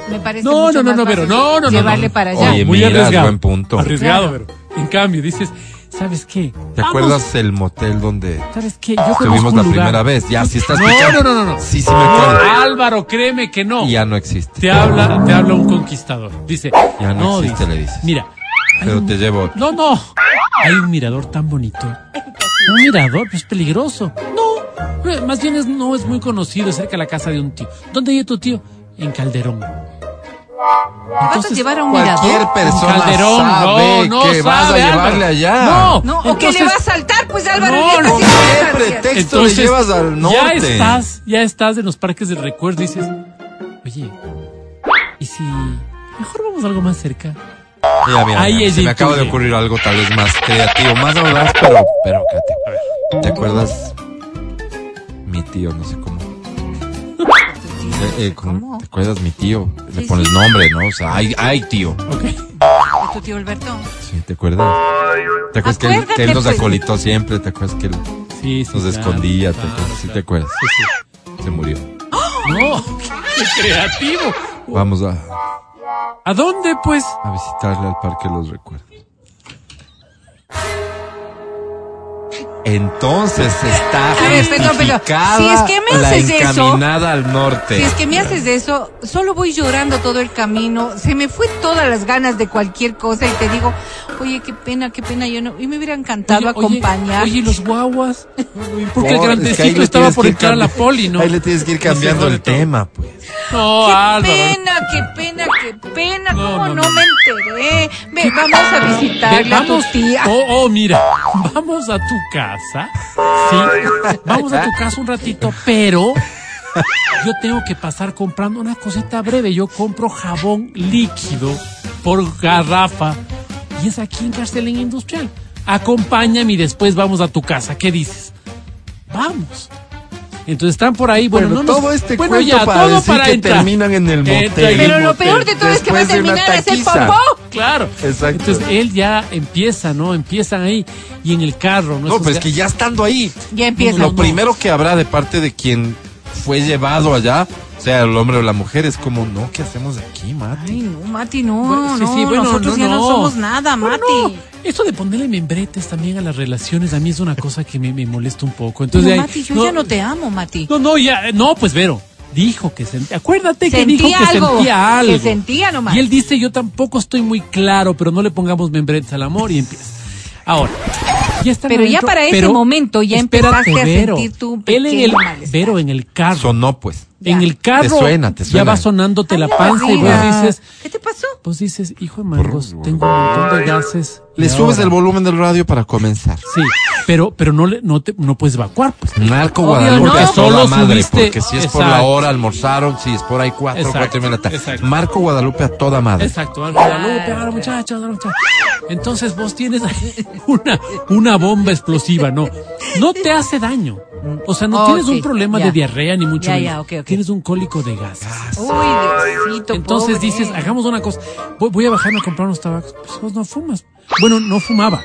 Me parece
No,
mucho
no, no,
más
no, pero no, no, no.
Llevarle para allá.
Oye,
muy
mira,
arriesgado.
buen punto.
Arriesgado,
Claro.
pero en cambio dices, ¿sabes qué?
¿Te
Vamos,
acuerdas el motel donde
¿Sabes qué? Yo conozco
estuvimos la
lugar.
primera vez? Ya, si estás
No,
escuchando.
no, no, no, no.
Sí, sí me acuerdo.
Álvaro, créeme que no.
Ya no existe.
Te habla, te habla un conquistador. Dice,
Ya no existe,
dice,
le dices.
Mira,
Pero
un-
te llevo.
No, no. Hay un mirador tan bonito. Un mirador, pues peligroso. No, eh, más bien es, no es muy conocido, cerca de la casa de un tío. ¿Dónde vive tu tío? En Calderón.
¿Te vas a
Entonces,
llevar a un
Cualquier
mirador?
persona
Calderón,
sabe
no, no
que vas a
sabe,
llevarle
Álvaro.
allá.
No,
No, ¿o qué le
Entonces-
va a saltar? Pues Álvaro,
No,
¿qué
no,
¿qué pretexto? le llevas al norte.
Ya estás, ya estás en los parques del recuerdo y dices, oye, ¿y si mejor vamos a algo más cerca?
Mira, mira,
Ahí
mira, se me acaba de ocurrir algo tal vez más creativo, más audaz, pero, pero, cállate. ¿Te acuerdas? Mi tío, no sé cómo. Eh, eh,
¿Cómo?
¿Te acuerdas mi tío? Le
Sí,
pones
sí.
nombre, ¿no? O sea, ay, ay, tío.
Ok.
¿De tu tío Alberto?
Sí, ¿te acuerdas? ¿Te acuerdas que él, que él nos
pues.
acolitó siempre? ¿Te acuerdas que él
Sí, sí.
nos
claro,
escondía? ¿Te
claro,
acuerdas? ¿Sí te
claro.
acuerdas?
Sí, sí.
Se murió.
No, qué creativo.
Vamos a,
¿A dónde, pues?
a visitarle al Parque Los Recuerdos. Entonces está
A ver, perdón, perdón.
justificada
Si es que me
la
haces eso-
encaminada al norte.
Si es que me haces eso, solo voy llorando todo el camino. Se me fue todas las ganas de cualquier cosa y te digo, oye, qué pena, qué pena, yo no. Y me hubiera encantado
Oye, oye,
acompañar.
Oye, ¿y los guaguas? Porque el
es que
grandecito
le
estaba por entrar a la poli, ¿no?
Ahí le tienes que ir cambiando el tema, pues.
No,
qué
Álvaro.
pena, qué pena, qué pena.
No,
¿Cómo
no,
no,
no.
me enteré? Ve, vamos a visitarle a tu
vamos,
tía.
oh, oh, mira, vamos a tu casa, sí, vamos a tu casa un ratito, pero yo tengo que pasar comprando una cosita breve. Yo compro jabón líquido por garrafa y es aquí en Carcelén Industrial. Acompáñame y después vamos a tu casa. ¿Qué dices? Vamos. Entonces están por ahí, bueno,
Bueno,
no nos-
todo este
bueno,
cuento
ya,
para
todo
decir
para
que
entrar.
terminan en el
Entra
motel.
Pero lo
motel.
peor de todo es que va a terminar ese
taquiza.
popó.
Claro.
Exacto.
Entonces él ya empieza, ¿no? Empiezan ahí y en el carro, ¿no?
No, pues
ga-
que ya estando ahí,
Ya empieza.
lo primero que habrá de parte de quien fue llevado allá, sea el hombre o la mujer, es como, no, ¿qué hacemos aquí, Mati?
Ay, no, Mati, no,
Bueno, sí,
no,
sí, bueno,
nosotros
no,
ya no,
no.
somos nada,
Bueno,
Mati.
no. Esto de ponerle membretes también a las relaciones a mí es una cosa que me, me molesta un poco. Entonces, ahí-
Mati, yo ya no te amo, Mati.
No, no, ya, no, pues Vero, dijo que sentía, acuérdate que
Sentía
dijo que
algo,
sentía algo.
que sentía nomás.
Y él dice, yo tampoco estoy muy claro, pero no le pongamos membretes al amor y empieza. Ahora, ya está
Pero ya para ese momento ya
espérate,
empezaste a
Vero,
sentir tu
Él en el,
malestar.
Vero en el carro.
Sonó, pues.
En
Ya.
el carro
Te suena, te
ya
suena.
va sonándote la
Ay,
panza y vos dices,
¿Qué te pasó?
vos dices, hijo de mangos, tengo un montón de gases.
Le subes
ahora-
el volumen del radio para comenzar.
Sí, pero, pero no, le, no, te, no puedes evacuar, pues.
Narco Guadalupe
no.
a toda
Solo
madre,
subiste-
porque si es por la
Exacto.
hora almorzaron, si es por ahí cuatro,
Exacto,
cuatro y media de la tarde.
exacto.
Marco Guadalupe a toda madre.
Exacto, al Guadalupe, ahora muchachos, ahora muchachos. Entonces vos tienes ahí una, una bomba explosiva, ¿no? No te hace daño. O sea, no
Oh,
tienes un problema
ya.
de diarrea ni mucho
Ya,
menos.
ya, ok, ok.
Tienes un cólico de gases.
Uy, Diosito,
Entonces
pobre.
dices, hagamos una cosa. Voy, voy a bajarme a comprar unos tabacos. Pues vos no fumas. Bueno, no fumaba.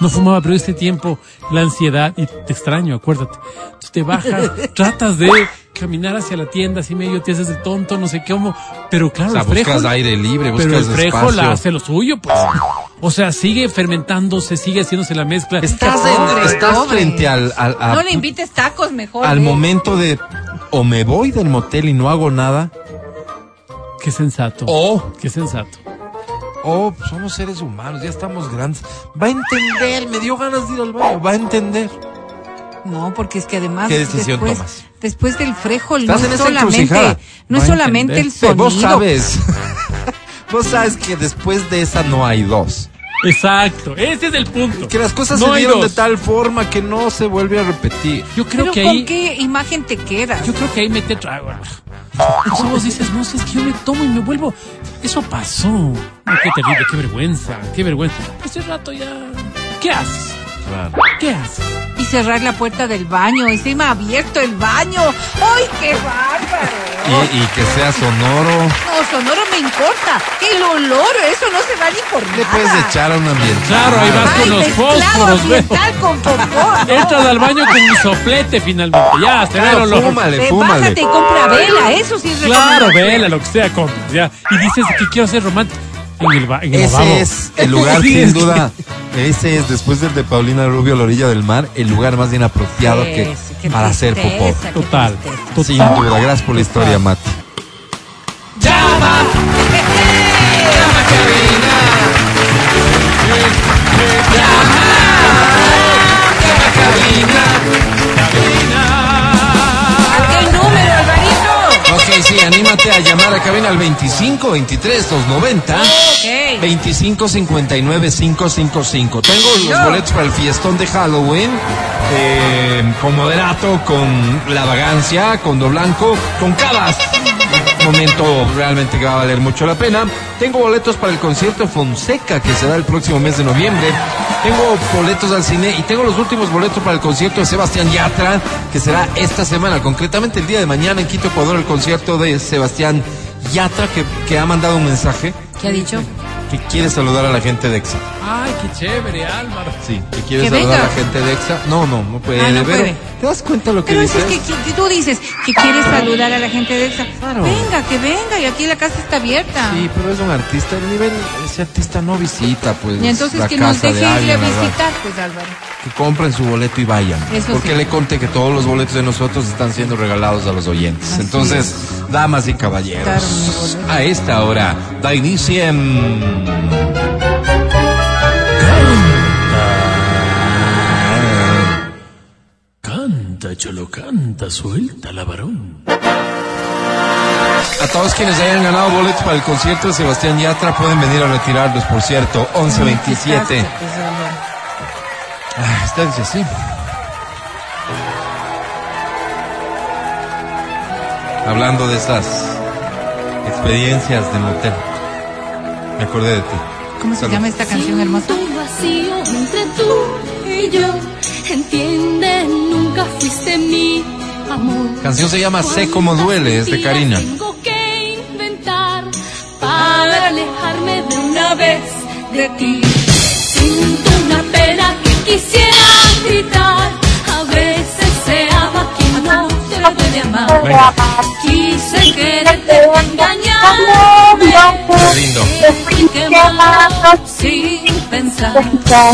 No fumaba, pero este tiempo la ansiedad, y te extraño, acuérdate. Entonces te bajas, tratas de caminar hacia la tienda, así medio te haces el tonto, no sé cómo. Pero claro,
O sea,
el frejo,
buscas aire libre, buscas
pero el frejo
espacio.
la hace lo suyo, pues. O sea, sigue fermentándose, sigue haciéndose la mezcla.
Estás,
Qué
en-
pobre,
estás
pobre.
frente al, al, a-
No le invites tacos mejor.
al
ve.
momento de o me voy del motel y no hago nada,
Qué sensato.
o,
Qué sensato.
O somos seres humanos, ya estamos grandes. Va a entender, me dio ganas de ir al baño, va a entender.
No, porque es que además
¿Qué decisión
después,
tomas?
después del frejo no es solamente, no es solamente el
entender.
Sonido.
vos sabes, vos sabes que después de esa no hay dos.
Exacto, ese es el punto.
Que las cosas
No
se dieron de tal forma que no se vuelve a repetir.
Yo creo
Pero
que
¿con
ahí.
qué imagen te quedas?
Yo creo que ahí mete trago. Entonces vos dices, no sé, es que yo me tomo y me vuelvo. Eso pasó. Qué terrible, qué vergüenza, qué vergüenza. Este rato ya. ¿Qué haces? ¿Qué haces?
Y cerrar la puerta del baño, encima abierto el baño. ¡Ay, qué bárbaro!
Y, y que sea sonoro.
No, sonoro me importa. El olor, eso no se va ni por
Le
nada.
puedes echar a un ambiente.
Claro, ahí vas
Ay,
con los fósforos,
ambiental con popó.
Entras al baño con un soplete finalmente. Ya, se ve el
Claro,
olor.
fúmale, fúmale.
bájate y compra vela, eso sí es
Claro, vela, lo que sea, compras, ya. Y dices que quiero ser romántico. En el, ba- en el lavabo.
Ese es el lugar,
Sí, es
sin
que-
duda. Ese es, después del de Paulina Rubio, a la orilla del mar, el lugar más inapropiado que
Sí, qué
para hacer popó.
tristeza, qué
Total.
tristeza.
Sin
Total.
duda. Gracias por la historia, Mati.
¿Qué
Ok, sí, anímate a llamar a cabina al 25 23 290
Ok.
25 59 555. Tengo los boletos para el fiestón de Halloween. eh, con moderato, con la vagancia, con do blanco, con cabas. Momento realmente que va a valer mucho la pena. Tengo boletos para el concierto Fonseca que será el próximo mes de noviembre. Tengo boletos al cine y tengo los últimos boletos para el concierto de Sebastián Yatra que será esta semana, concretamente el día de mañana en Quito, Ecuador, el concierto de Sebastián Yatra que, que ha mandado un mensaje
¿Qué ha dicho?
que quiere saludar a la gente de EXA.
Ay, qué chévere, Álvaro.
Sí, que quiere
Que
saludar
venga.
a la gente de EXA. No, no, no puede.
Ah, no
pero,
puede.
¿Te das cuenta lo que
Pero
dices?
es que, que tú dices que quieres saludar a la gente de esa.
Claro.
Venga, que venga, y aquí la casa está abierta.
Sí, pero es un artista, el nivel, ese artista no visita, pues,
y entonces
la
que nos
de
deje irle a visitar, pues Álvaro.
Que compren su boleto y vayan.
Eso
porque
sí.
le conté que todos los boletos de nosotros están siendo regalados a los oyentes.
Así
entonces, damas y caballeros, a esta hora da inicio en...
Canta, cholo, canta, suelta la varón.
A todos quienes hayan ganado boletos para el concierto de Sebastián Yatra pueden venir a retirarlos, por cierto, 1127. Ah, está dice así. Hablando de esas experiencias de motel. Me acordé de ti.
¿Cómo se llama esta canción hermosa?
Un vacío entre tú y yo. Entiende, nunca fuiste mi amor.
Canción se llama Sé cómo duele, es de Karina.
Tengo que inventar para alejarme de una vez de ti. Siento una pena que quisiera gritar. No debe de amar.
Venga,
Quise quererte engañarme.
qué lindo.
Quemado sin pensar. No,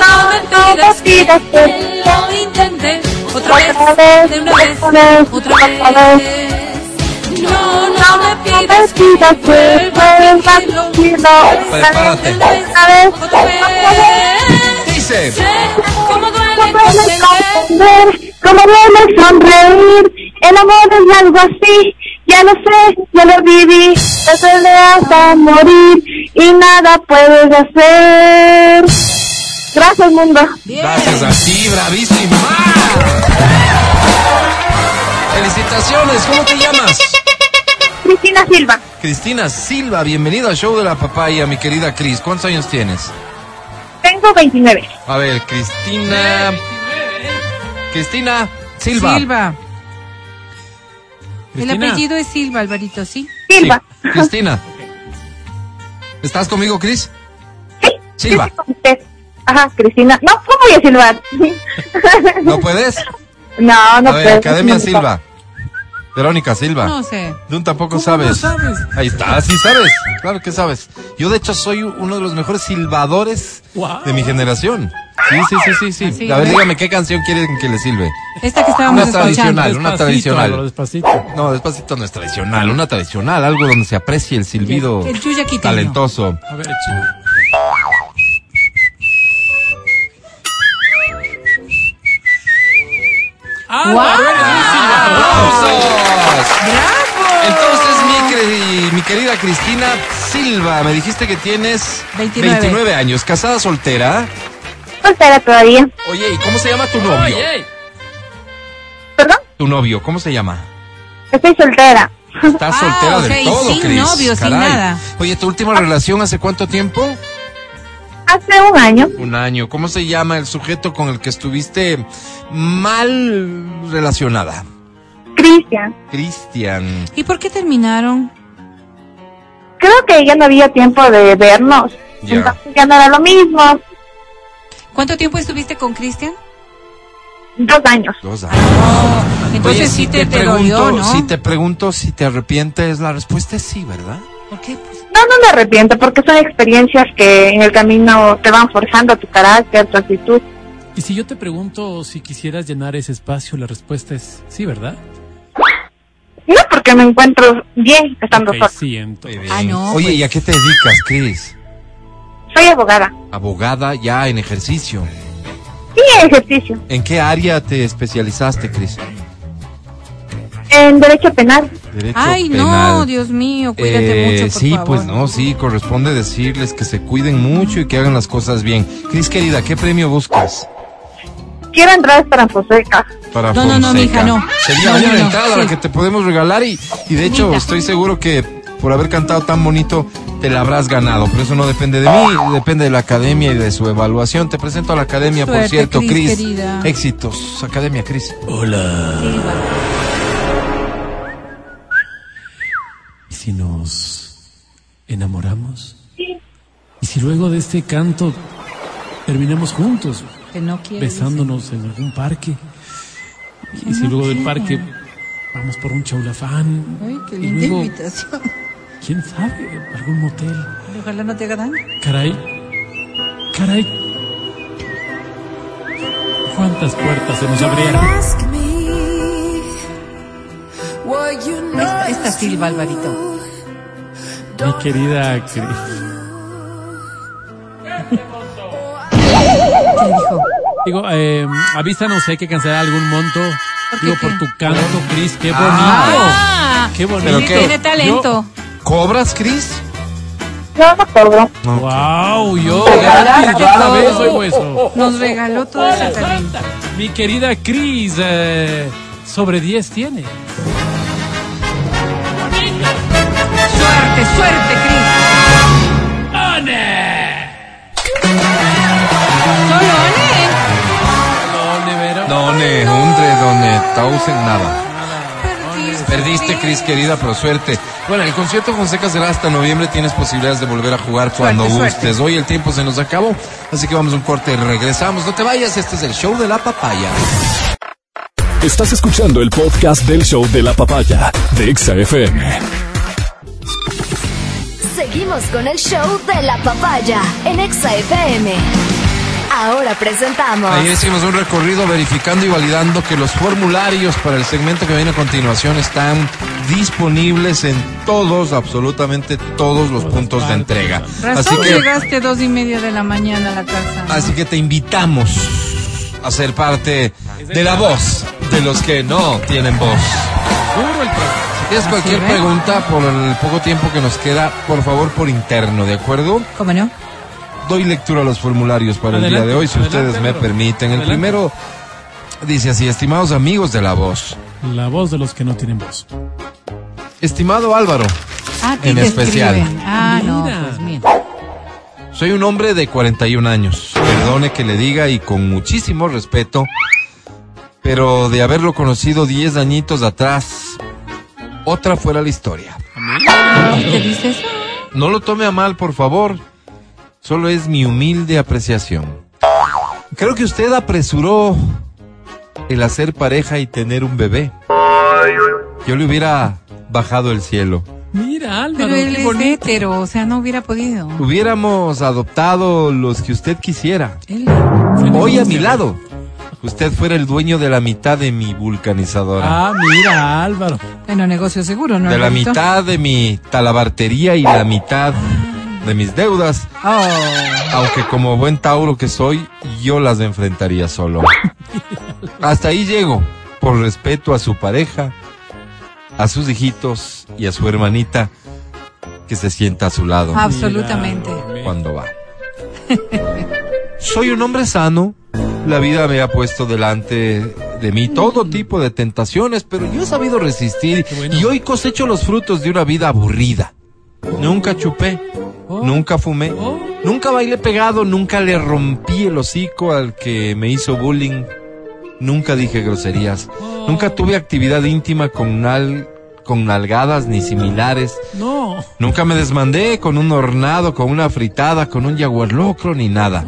no me pidas que lo intenté otra vez, de una vez, otra vez. No, no me pidas que vuelva a vivirlo
Prepárate.
de una vez, otra vez.
Dice.
Duele comprender.
cómo duele sonreír. El amor es algo así, ya lo sé, ya lo viví. Te duele hasta morir y nada puedes hacer. Gracias, mundo.
Gracias a ti, bravísima. Felicitaciones, ¿cómo te llamas?
Cristina Silva,
Cristina Silva, bienvenida al show de la papaya, mi querida Cris. ¿Cuántos años tienes?
Tengo 29.
A ver, Cristina. Cristina Silva.
Silva. El
Cristina.
apellido es Silva, Alvarito, ¿sí?
Silva.
Sí, Cristina. ¿Estás conmigo, Cris?
Sí,
Silva.
sí, con usted. Ajá, Cristina. No, ¿cómo voy a silbar?
¿No puedes?
no, no
A ver,
puedo.
Academia Silva. Verónica Silva.
No sé.
Tú tampoco
¿Cómo
sabes.
no sabes?
Ahí está, sí sabes. Claro que sabes. Yo de hecho soy uno de los mejores silbadores
Wow.
de mi generación. Sí, sí, sí, sí, sí.
Así,
a ver, dígame qué canción quieren que le silbe.
Esta que estábamos
Una
escuchando.
tradicional, una tradicional.
Despacito.
No, despacito no es tradicional, una tradicional, algo donde se aprecie el silbido
El quiteño.
talentoso.
A ver, chico. Silbador.
¡Aplausos!
¡Bravo!
Entonces, mi, queri- mi querida Cristina Silva, me dijiste que tienes
29.
años, casada soltera.
Soltera todavía.
Oye, ¿y cómo se llama tu novio?
Oye,
¿Perdón?
Tu novio, ¿cómo se llama?
Estoy soltera.
Estás
Ah,
soltera
o sea,
del todo,
sin novio, sin nada.
Oye, ¿tu última relación hace cuánto tiempo?
Hace un año.
Un año. ¿Cómo se llama el sujeto con el que estuviste mal relacionada?
Cristian.
Cristian.
¿Y por qué terminaron?
Creo que ya no había tiempo de vernos.
Ya.
Entonces ya no era lo mismo.
¿Cuánto tiempo estuviste con Cristian?
Dos años.
Dos años.
Entonces
Oye,
sí
si
te, te
pregunto,
dolió, ¿no?
Si te pregunto si te arrepientes, la respuesta es sí, ¿verdad?
¿Por qué? Pues,
No, no me arrepiento porque son experiencias que en el camino te van forjando tu carácter, tu actitud.
y si yo te pregunto si quisieras llenar ese espacio, la respuesta es sí, ¿verdad?
No porque me encuentro bien estando
Ok,
sola.
bien.
Ah, no,
Oye,
pues.
¿y a qué te dedicas, Cris?
Soy abogada.
Abogada ya en ejercicio.
Sí, ejercicio.
¿En qué área te especializaste, Cris?
En derecho penal.
Derecho
Ay, no. Dios mío, cuídate
Eh,
mucho, por
sí,
favor.
pues no, sí, corresponde decirles que se cuiden mucho y que hagan las cosas bien. Cris, querida, ¿qué premio buscas?
Quiero entrar para Fonseca.
Para
No, no, no, mija, no.
Sería
No,
una
no,
entrada la
sí.
que te podemos regalar y, y de hecho estoy seguro que por haber cantado tan bonito te la habrás ganado. Pero eso no depende de mí, depende de la academia y de su evaluación. Te presento a la academia, por cierto,
Cris.
Éxitos, academia, Cris.
Silva.
¿Y si nos enamoramos? ¿Y si luego de este canto terminamos juntos,
Que no quiere.
besándonos en algún parque? ¿Y si luego del parque vamos por un chaulafán?
Ay, qué
y
linda
luego,
invitación.
quién sabe, algún motel.
Ojalá no te haga daño.
Caray, caray. ¿Cuántas puertas se nos abrieron?
Esta, esta Silva, Alvarito.
Mi querida Cris.
¿Qué dijo?
Digo, eh, avísanos si hay que cancelar algún monto.
¿Por qué
Digo,
qué?
por tu canto, Cris, qué bonito.
Ah,
qué bonito.
Tiene talento.
¿Cobras, Cris?
Yo no cobro.
Wow, yo gratis, cada
todo.
vez oigo eso.
Nos regaló todo ese talento.
Mi querida Cris, eh, sobre 10 tiene.
Suerte, suerte, Cris. Solo Ane.
No, Nevero.
Done, hundre, done, tausen, nada.
Perdiste.
Cris, querida, pero suerte. Bueno, el concierto Fonseca será hasta noviembre. Tienes posibilidades de volver a jugar cuando
Suerte,
gustes.
suerte.
Hoy el tiempo se nos acabó, así que vamos a un corte y regresamos. No te vayas, este es el show de la papaya.
Estás escuchando el podcast del show de la papaya de Exa FM.
Seguimos con el show de la papaya en Exa FM. Ahora presentamos.
Ayer hicimos un recorrido verificando y validando que los formularios para el segmento que viene a continuación están disponibles en todos, absolutamente todos los puntos de entrega. Así que,
llegaste dos y media de la mañana a la casa.
así que te invitamos a ser parte de la voz de los que no tienen voz.
Duro el.
Si tienes cualquier
ve.
pregunta por el poco tiempo que nos queda, por favor por interno, ¿de acuerdo?
¿Cómo no?
Doy lectura a los formularios para el día de hoy, si
adelante,
ustedes me permiten. El primero dice así, estimados amigos de la voz.
La voz de los que no tienen voz.
Estimado Álvaro,
Ah,
En especial.
escriben. Ah, no, pues mira.
soy un hombre de 41 años. Perdone que le diga y con muchísimo respeto, pero de haberlo conocido 10 añitos atrás, otra fuera la historia.
¿Qué dices?
No lo tome a mal, por favor. Solo es mi humilde apreciación. Creo que usted apresuró el hacer pareja y tener un bebé. Yo le hubiera bajado el cielo.
Mira, Álvaro,
Pero él
qué
es hétero, o sea, no hubiera podido.
Hubiéramos adoptado los que usted quisiera.
Él.
Hoy a mi lado. Usted fuera el dueño de la mitad de mi vulcanizadora.
Ah, mira, Álvaro.
Bueno, negocio seguro, ¿no?
de la mitad de mi talabartería y la mitad de mis deudas.
Oh,
Aunque como buen Tauro que soy, yo las enfrentaría solo. Hasta ahí llego, por respeto a su pareja, a sus hijitos y a su hermanita que se sienta a su lado
absolutamente.
Cuando va. Soy un hombre sano. La vida me ha puesto delante de mí todo tipo de tentaciones, pero yo he sabido resistir
bueno.
y hoy cosecho los frutos de una vida aburrida. Nunca chupé,
Oh.
nunca fumé,
Oh.
nunca bailé pegado, nunca le rompí el hocico al que me hizo bullying, nunca dije groserías,
Oh.
nunca tuve actividad íntima con, nal, con nalgadas ni similares.
No.
Nunca me desmandé con un hornado, con una fritada, con un jaguar locro ni nada.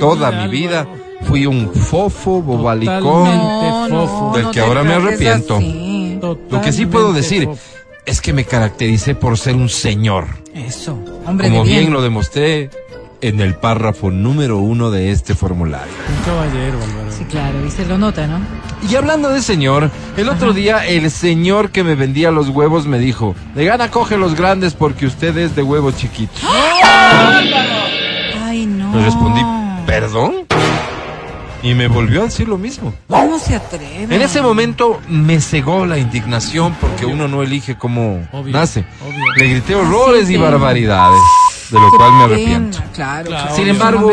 Toda mi vida. Fui un fofo, bobalicón. Del que ahora me arrepiento. Lo que sí puedo decir
fofo.
es que me caractericé por ser un señor.
Eso, hombre
Como
de bien.
bien lo demostré en el párrafo número uno de este formulario.
Un caballero, Álvaro.
Sí, claro, y se lo nota, ¿no?
Y hablando de señor, el otro día el señor que me vendía los huevos me dijo, de gana coge los grandes porque usted es de huevos chiquitos.
Ay, no.
Le respondí, ¿perdón? Y me volvió a decir lo mismo.
¿Cómo se atreve?
En ese momento me cegó la indignación porque uno no elige cómo
Obvio,
nace.
obvio.
Le grité horrores y barbaridades, de lo cual me arrepiento.
Claro,
Claro,
claro.
Sin embargo,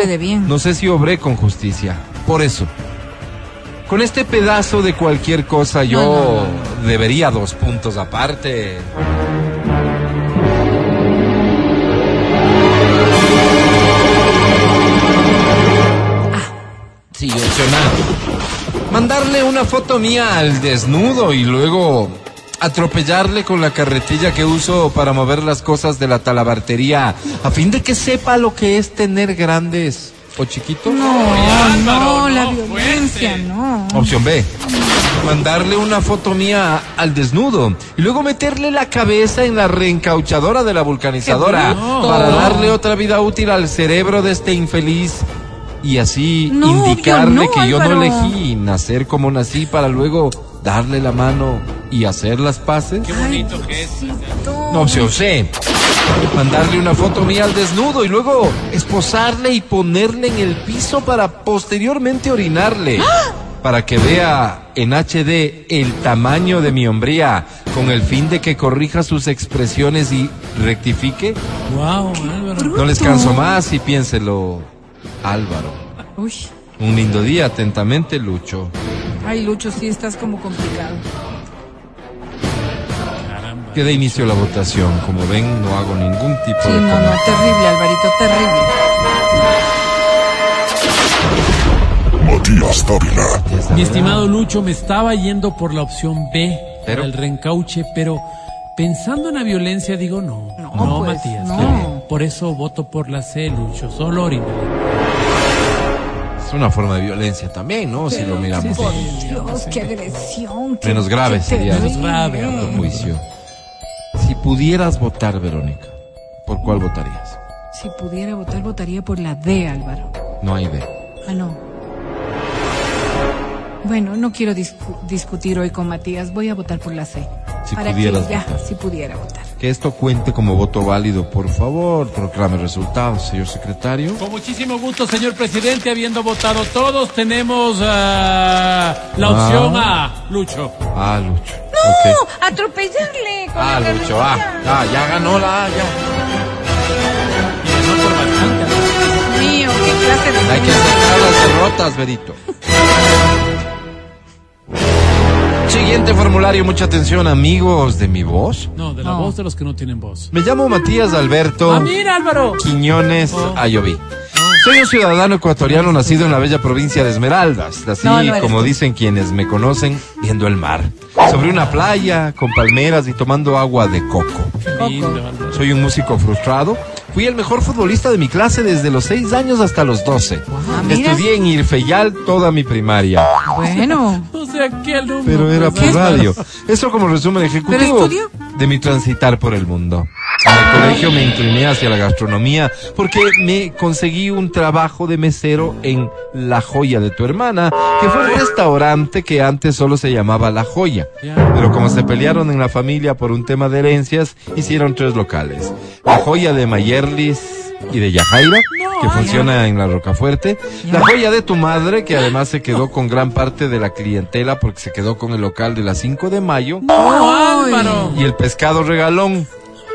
no sé si obré con justicia. Por eso, con este pedazo de cualquier cosa yo
No, no,
debería dos puntos aparte. Opcional. Mandarle una foto mía al desnudo y luego atropellarle con la carretilla que uso para mover las cosas de la talabartería a fin de que sepa lo que es tener grandes o chiquitos.
No, no, la violencia, no.
Opción B. Mandarle una foto mía al desnudo y luego meterle la cabeza en la reencauchadora de la vulcanizadora para darle otra vida útil al cerebro de este infeliz y así
No,
indicarle
obvio no,
que yo no elegí nacer como nací para luego darle la mano y hacer las paces.
Qué bonito que es.
No, opción C. Mandarle una foto mía al desnudo y luego esposarle y ponerle en el piso para posteriormente orinarle. para que vea en HD el tamaño de mi hombría con el fin de que corrija sus expresiones y rectifique?
Wow, Álvaro.
No les canso más y piénselo, Álvaro.
Uy,
Un lindo día, atentamente, Lucho.
ay, Lucho, sí estás como complicado.
Caramba.
Que dé inicio a la votación. Como ven, no hago ningún tipo
Sí,
de
no, no,
comentario.
terrible, Alvarito, terrible.
Matías Dávila.
Mi estimado Lucho, me estaba yendo por la opción B,
Pero-
para el reencauche, pero pensando en la violencia digo no.
No,
No,
pues,
Matías.
no.
Por eso voto por la C, Lucho. Solo orina.
Es una forma de violencia también, ¿no? si lo miramos.
sí, sí.
Dios, qué agresión. qué-
Menos grave
qué
sería.
Menos grave,
Otro juicio. Si pudieras votar, Verónica, ¿por cuál votarías?
Si pudiera votar, votaría por la D, Álvaro.
No hay de.
Ah, no. Bueno, no quiero discu- discutir hoy con Matías. Voy a votar por la C.
Si
Para
pudieras
que ya,
votar.
si pudiera votar.
Que esto cuente como voto válido, por favor. Proclame resultados, señor secretario.
Con muchísimo gusto, señor presidente, habiendo votado todos, tenemos ah, la
Ah.
opción A, Lucho.
Ah, Lucho.
¡No!
Ok.
¡Atropellarle! con
Ah,
la
Lucho, ah, ah, ya ganó la A, ya.
Y ganó por bastante. Álvaro.
Dios mío, qué clase de...
Hay que aceptar las derrotas, Berito. Siguiente formulario, mucha atención, amigos de mi voz.
No, de la
No.
voz de los que no tienen voz.
Me llamo Matías Alberto
¡Ah, mira, Álvaro!
Quiñones
Oh.
Ayoví. Soy un ciudadano ecuatoriano nacido en la bella provincia de Esmeraldas, así
No, no
como
tú.
dicen quienes me conocen, viendo el mar, sobre una playa, con palmeras y tomando agua de coco.
Lindo.
Soy un músico frustrado. Fui el mejor futbolista de mi clase desde los 6 años hasta los 12.
Ah.
Estudié en Irfeyal toda mi primaria,
Bueno,
O sea, qué alumno.
pero era por radio. Eso como resumen ejecutivo de mi transitar por el mundo. En el colegio me incliné hacia la gastronomía porque me conseguí un trabajo de mesero en La Joya de tu hermana, que fue un restaurante que antes solo se llamaba La Joya.
Ya.
Pero como se pelearon en la familia por un tema de herencias, hicieron tres locales. La Joya de Mayerlis y de Yajaira, que funciona en la Rocafuerte. La Joya de tu madre, que además se quedó con gran parte de la clientela porque se quedó con el local de la 5 de mayo.
¡No, Álvaro!
Y el pescado regalón,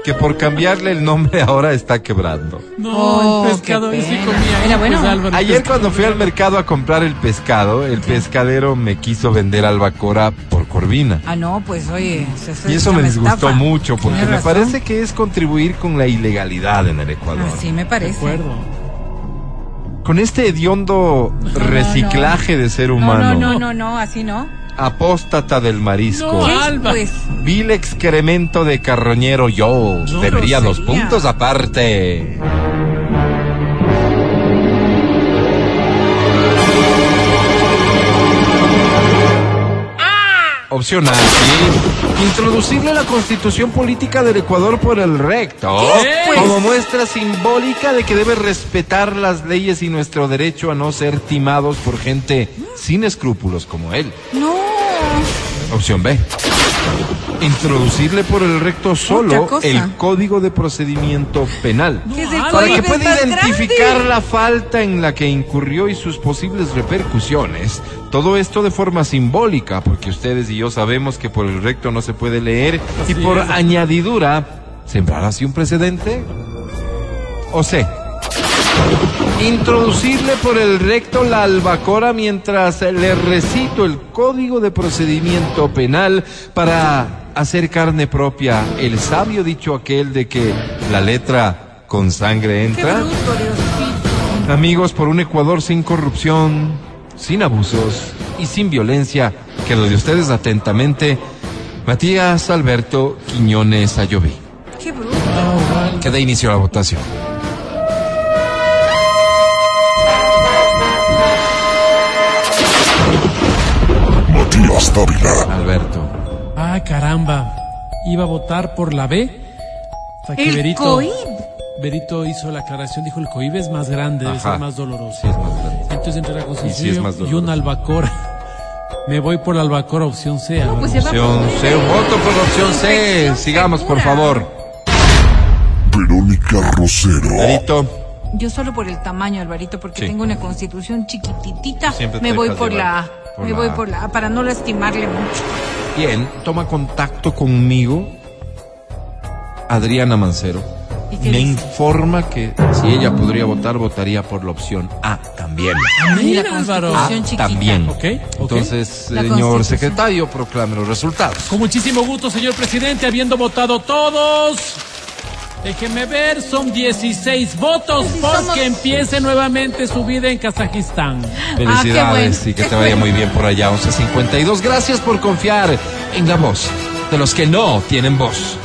que por cambiarle el nombre ahora está quebrando.
No,
Oh,
el pescado sí comía.
Era
pues,
bueno.
Álvaro,
Ayer
pescado.
cuando fui al mercado a comprar el pescado, el pescadero me quiso vender albacora por corvina.
ah, no, pues oye...
Y eso me disgustó
estafa.
mucho porque me
razón.
parece que es contribuir con la ilegalidad en el Ecuador.
Así me
De
parece.
acuerdo.
Con este hediondo reciclaje de ser
No,
humano,
no, no, no, no, así no.
Apóstata del marisco,
No,
¿Qué es,
Alba.
pues?
vil excremento de carroñero yo,
No,
debería dos puntos aparte. Opción A, sí. Introducirle la constitución política del Ecuador por el recto.
¿Qué?
Como muestra simbólica de que debe respetar las leyes y nuestro derecho a no ser timados por gente sin escrúpulos como él.
No.
Opción B. Introducirle por el recto solo el código de procedimiento penal.
¿Qué es el
Álvaro,
Para que pueda identificar
grande?
la falta en la que incurrió y sus posibles repercusiones. Todo esto de forma simbólica, porque ustedes y yo sabemos que por el recto no se puede leer y por
es.
añadidura, ¿sembrar así un precedente? O C. Introducirle por el recto la albacora mientras le recito el código de procedimiento penal para hacer carne propia el sabio dicho aquel de que la letra con sangre entra.
bruto.
Amigos, por un Ecuador sin corrupción, sin abusos y sin violencia, que lo de ustedes atentamente, Matías Alberto Quiñones Ayoví.
Qué bruto.
Que dé inicio a la votación.
Dávila.
Alberto.
Ay, caramba. Iba a votar por la B. Hasta que
El
Berito,
COIB.
Berito hizo la aclaración, dijo el COIB es más grande, debe
Ajá.
ser más doloroso.
Sí, es más grande.
Entonces entre la
Y sí es
Constitución
más
y, una albacora. Me voy por la albacora opción C.
Pues
Opción C, un voto por la opción C. Sigamos, por favor.
Verónica Rosero.
Berito.
Yo solo por el tamaño, Alvarito, porque
Sí.
tengo una constitución chiquititita.
Siempre te
Me voy
dejas
por
llevar.
la A. Me
la-
voy por la, para no lastimarle mucho.
Bien, toma contacto conmigo, Adriana Mancero.
¿Y qué
Me
dice?
informa que si ella podría votar, votaría por la opción A también.
Y la
Mira.
A
chiquita.
también.
Ok, ok.
Entonces,
La
señor secretario, proclame los resultados.
Con muchísimo gusto, señor presidente, habiendo votado todos. Déjenme ver, son 16 votos porque empiece nuevamente su vida en Kazajistán.
Felicidades
Ah,
y que te vaya muy bien por allá, 1152. Gracias por confiar en la voz de los que no tienen voz.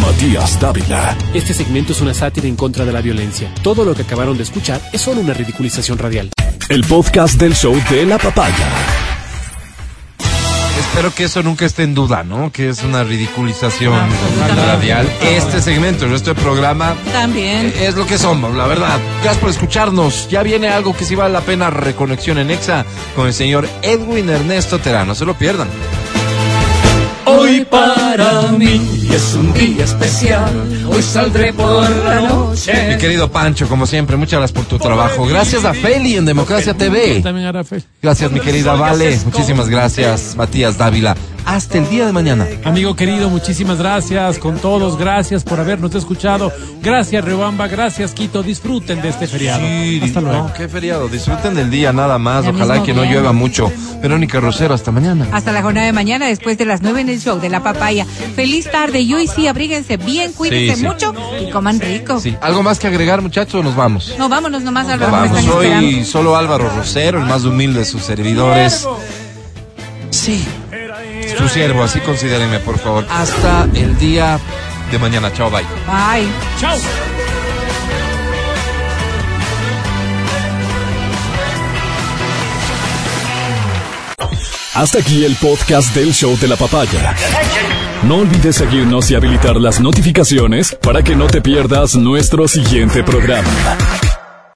Matías Dávila.
Este segmento es una sátira en contra de la violencia. Todo lo que acabaron de escuchar es solo una ridiculización radial.
El podcast del show de la papaya.
Espero que eso nunca esté en duda, ¿no? Que es una ridiculización radial. Este segmento, el resto del programa,
También.
eh, es lo que somos, la verdad. Gracias por escucharnos. Ya viene algo que sí vale la pena, reconexión en Exa con el señor Edwin Ernesto Terán. No se lo pierdan.
Hoy para mí es un día especial. Hoy saldré por la
Mi
noche.
querido Pancho, como siempre, muchas gracias por tu trabajo. Gracias a Feli en Democracia TV.
También fe.
Gracias, mi querida Vale. Muchísimas gracias, Matías Dávila. Hasta el día de mañana.
Amigo querido, muchísimas gracias con todos. Gracias por habernos escuchado. Gracias, Riobamba. Gracias, Quito. Disfruten de este feriado. Hasta luego.
No, qué feriado. Disfruten del día nada más. Ojalá que no llueva mucho. Verónica Rosero, hasta mañana.
Hasta la jornada de mañana, después de las nueve en el show de la papaya. Feliz tarde y hoy sí, abríguense bien, cuídense
Sí, sí.
mucho y coman rico.
Sí. ¿Algo más que agregar, muchachos? o Nos vamos.
No, vámonos nomás a
Nos vamos. Soy
esperando.
solo Álvaro Rosero, el más humilde de sus servidores. Sí. Su siervo, así considérenme, por favor. Hasta el día de mañana. Chao, bye.
Bye.
Chao.
Hasta aquí el podcast del show de la papaya. No olvides seguirnos y habilitar las notificaciones para que no te pierdas nuestro siguiente programa.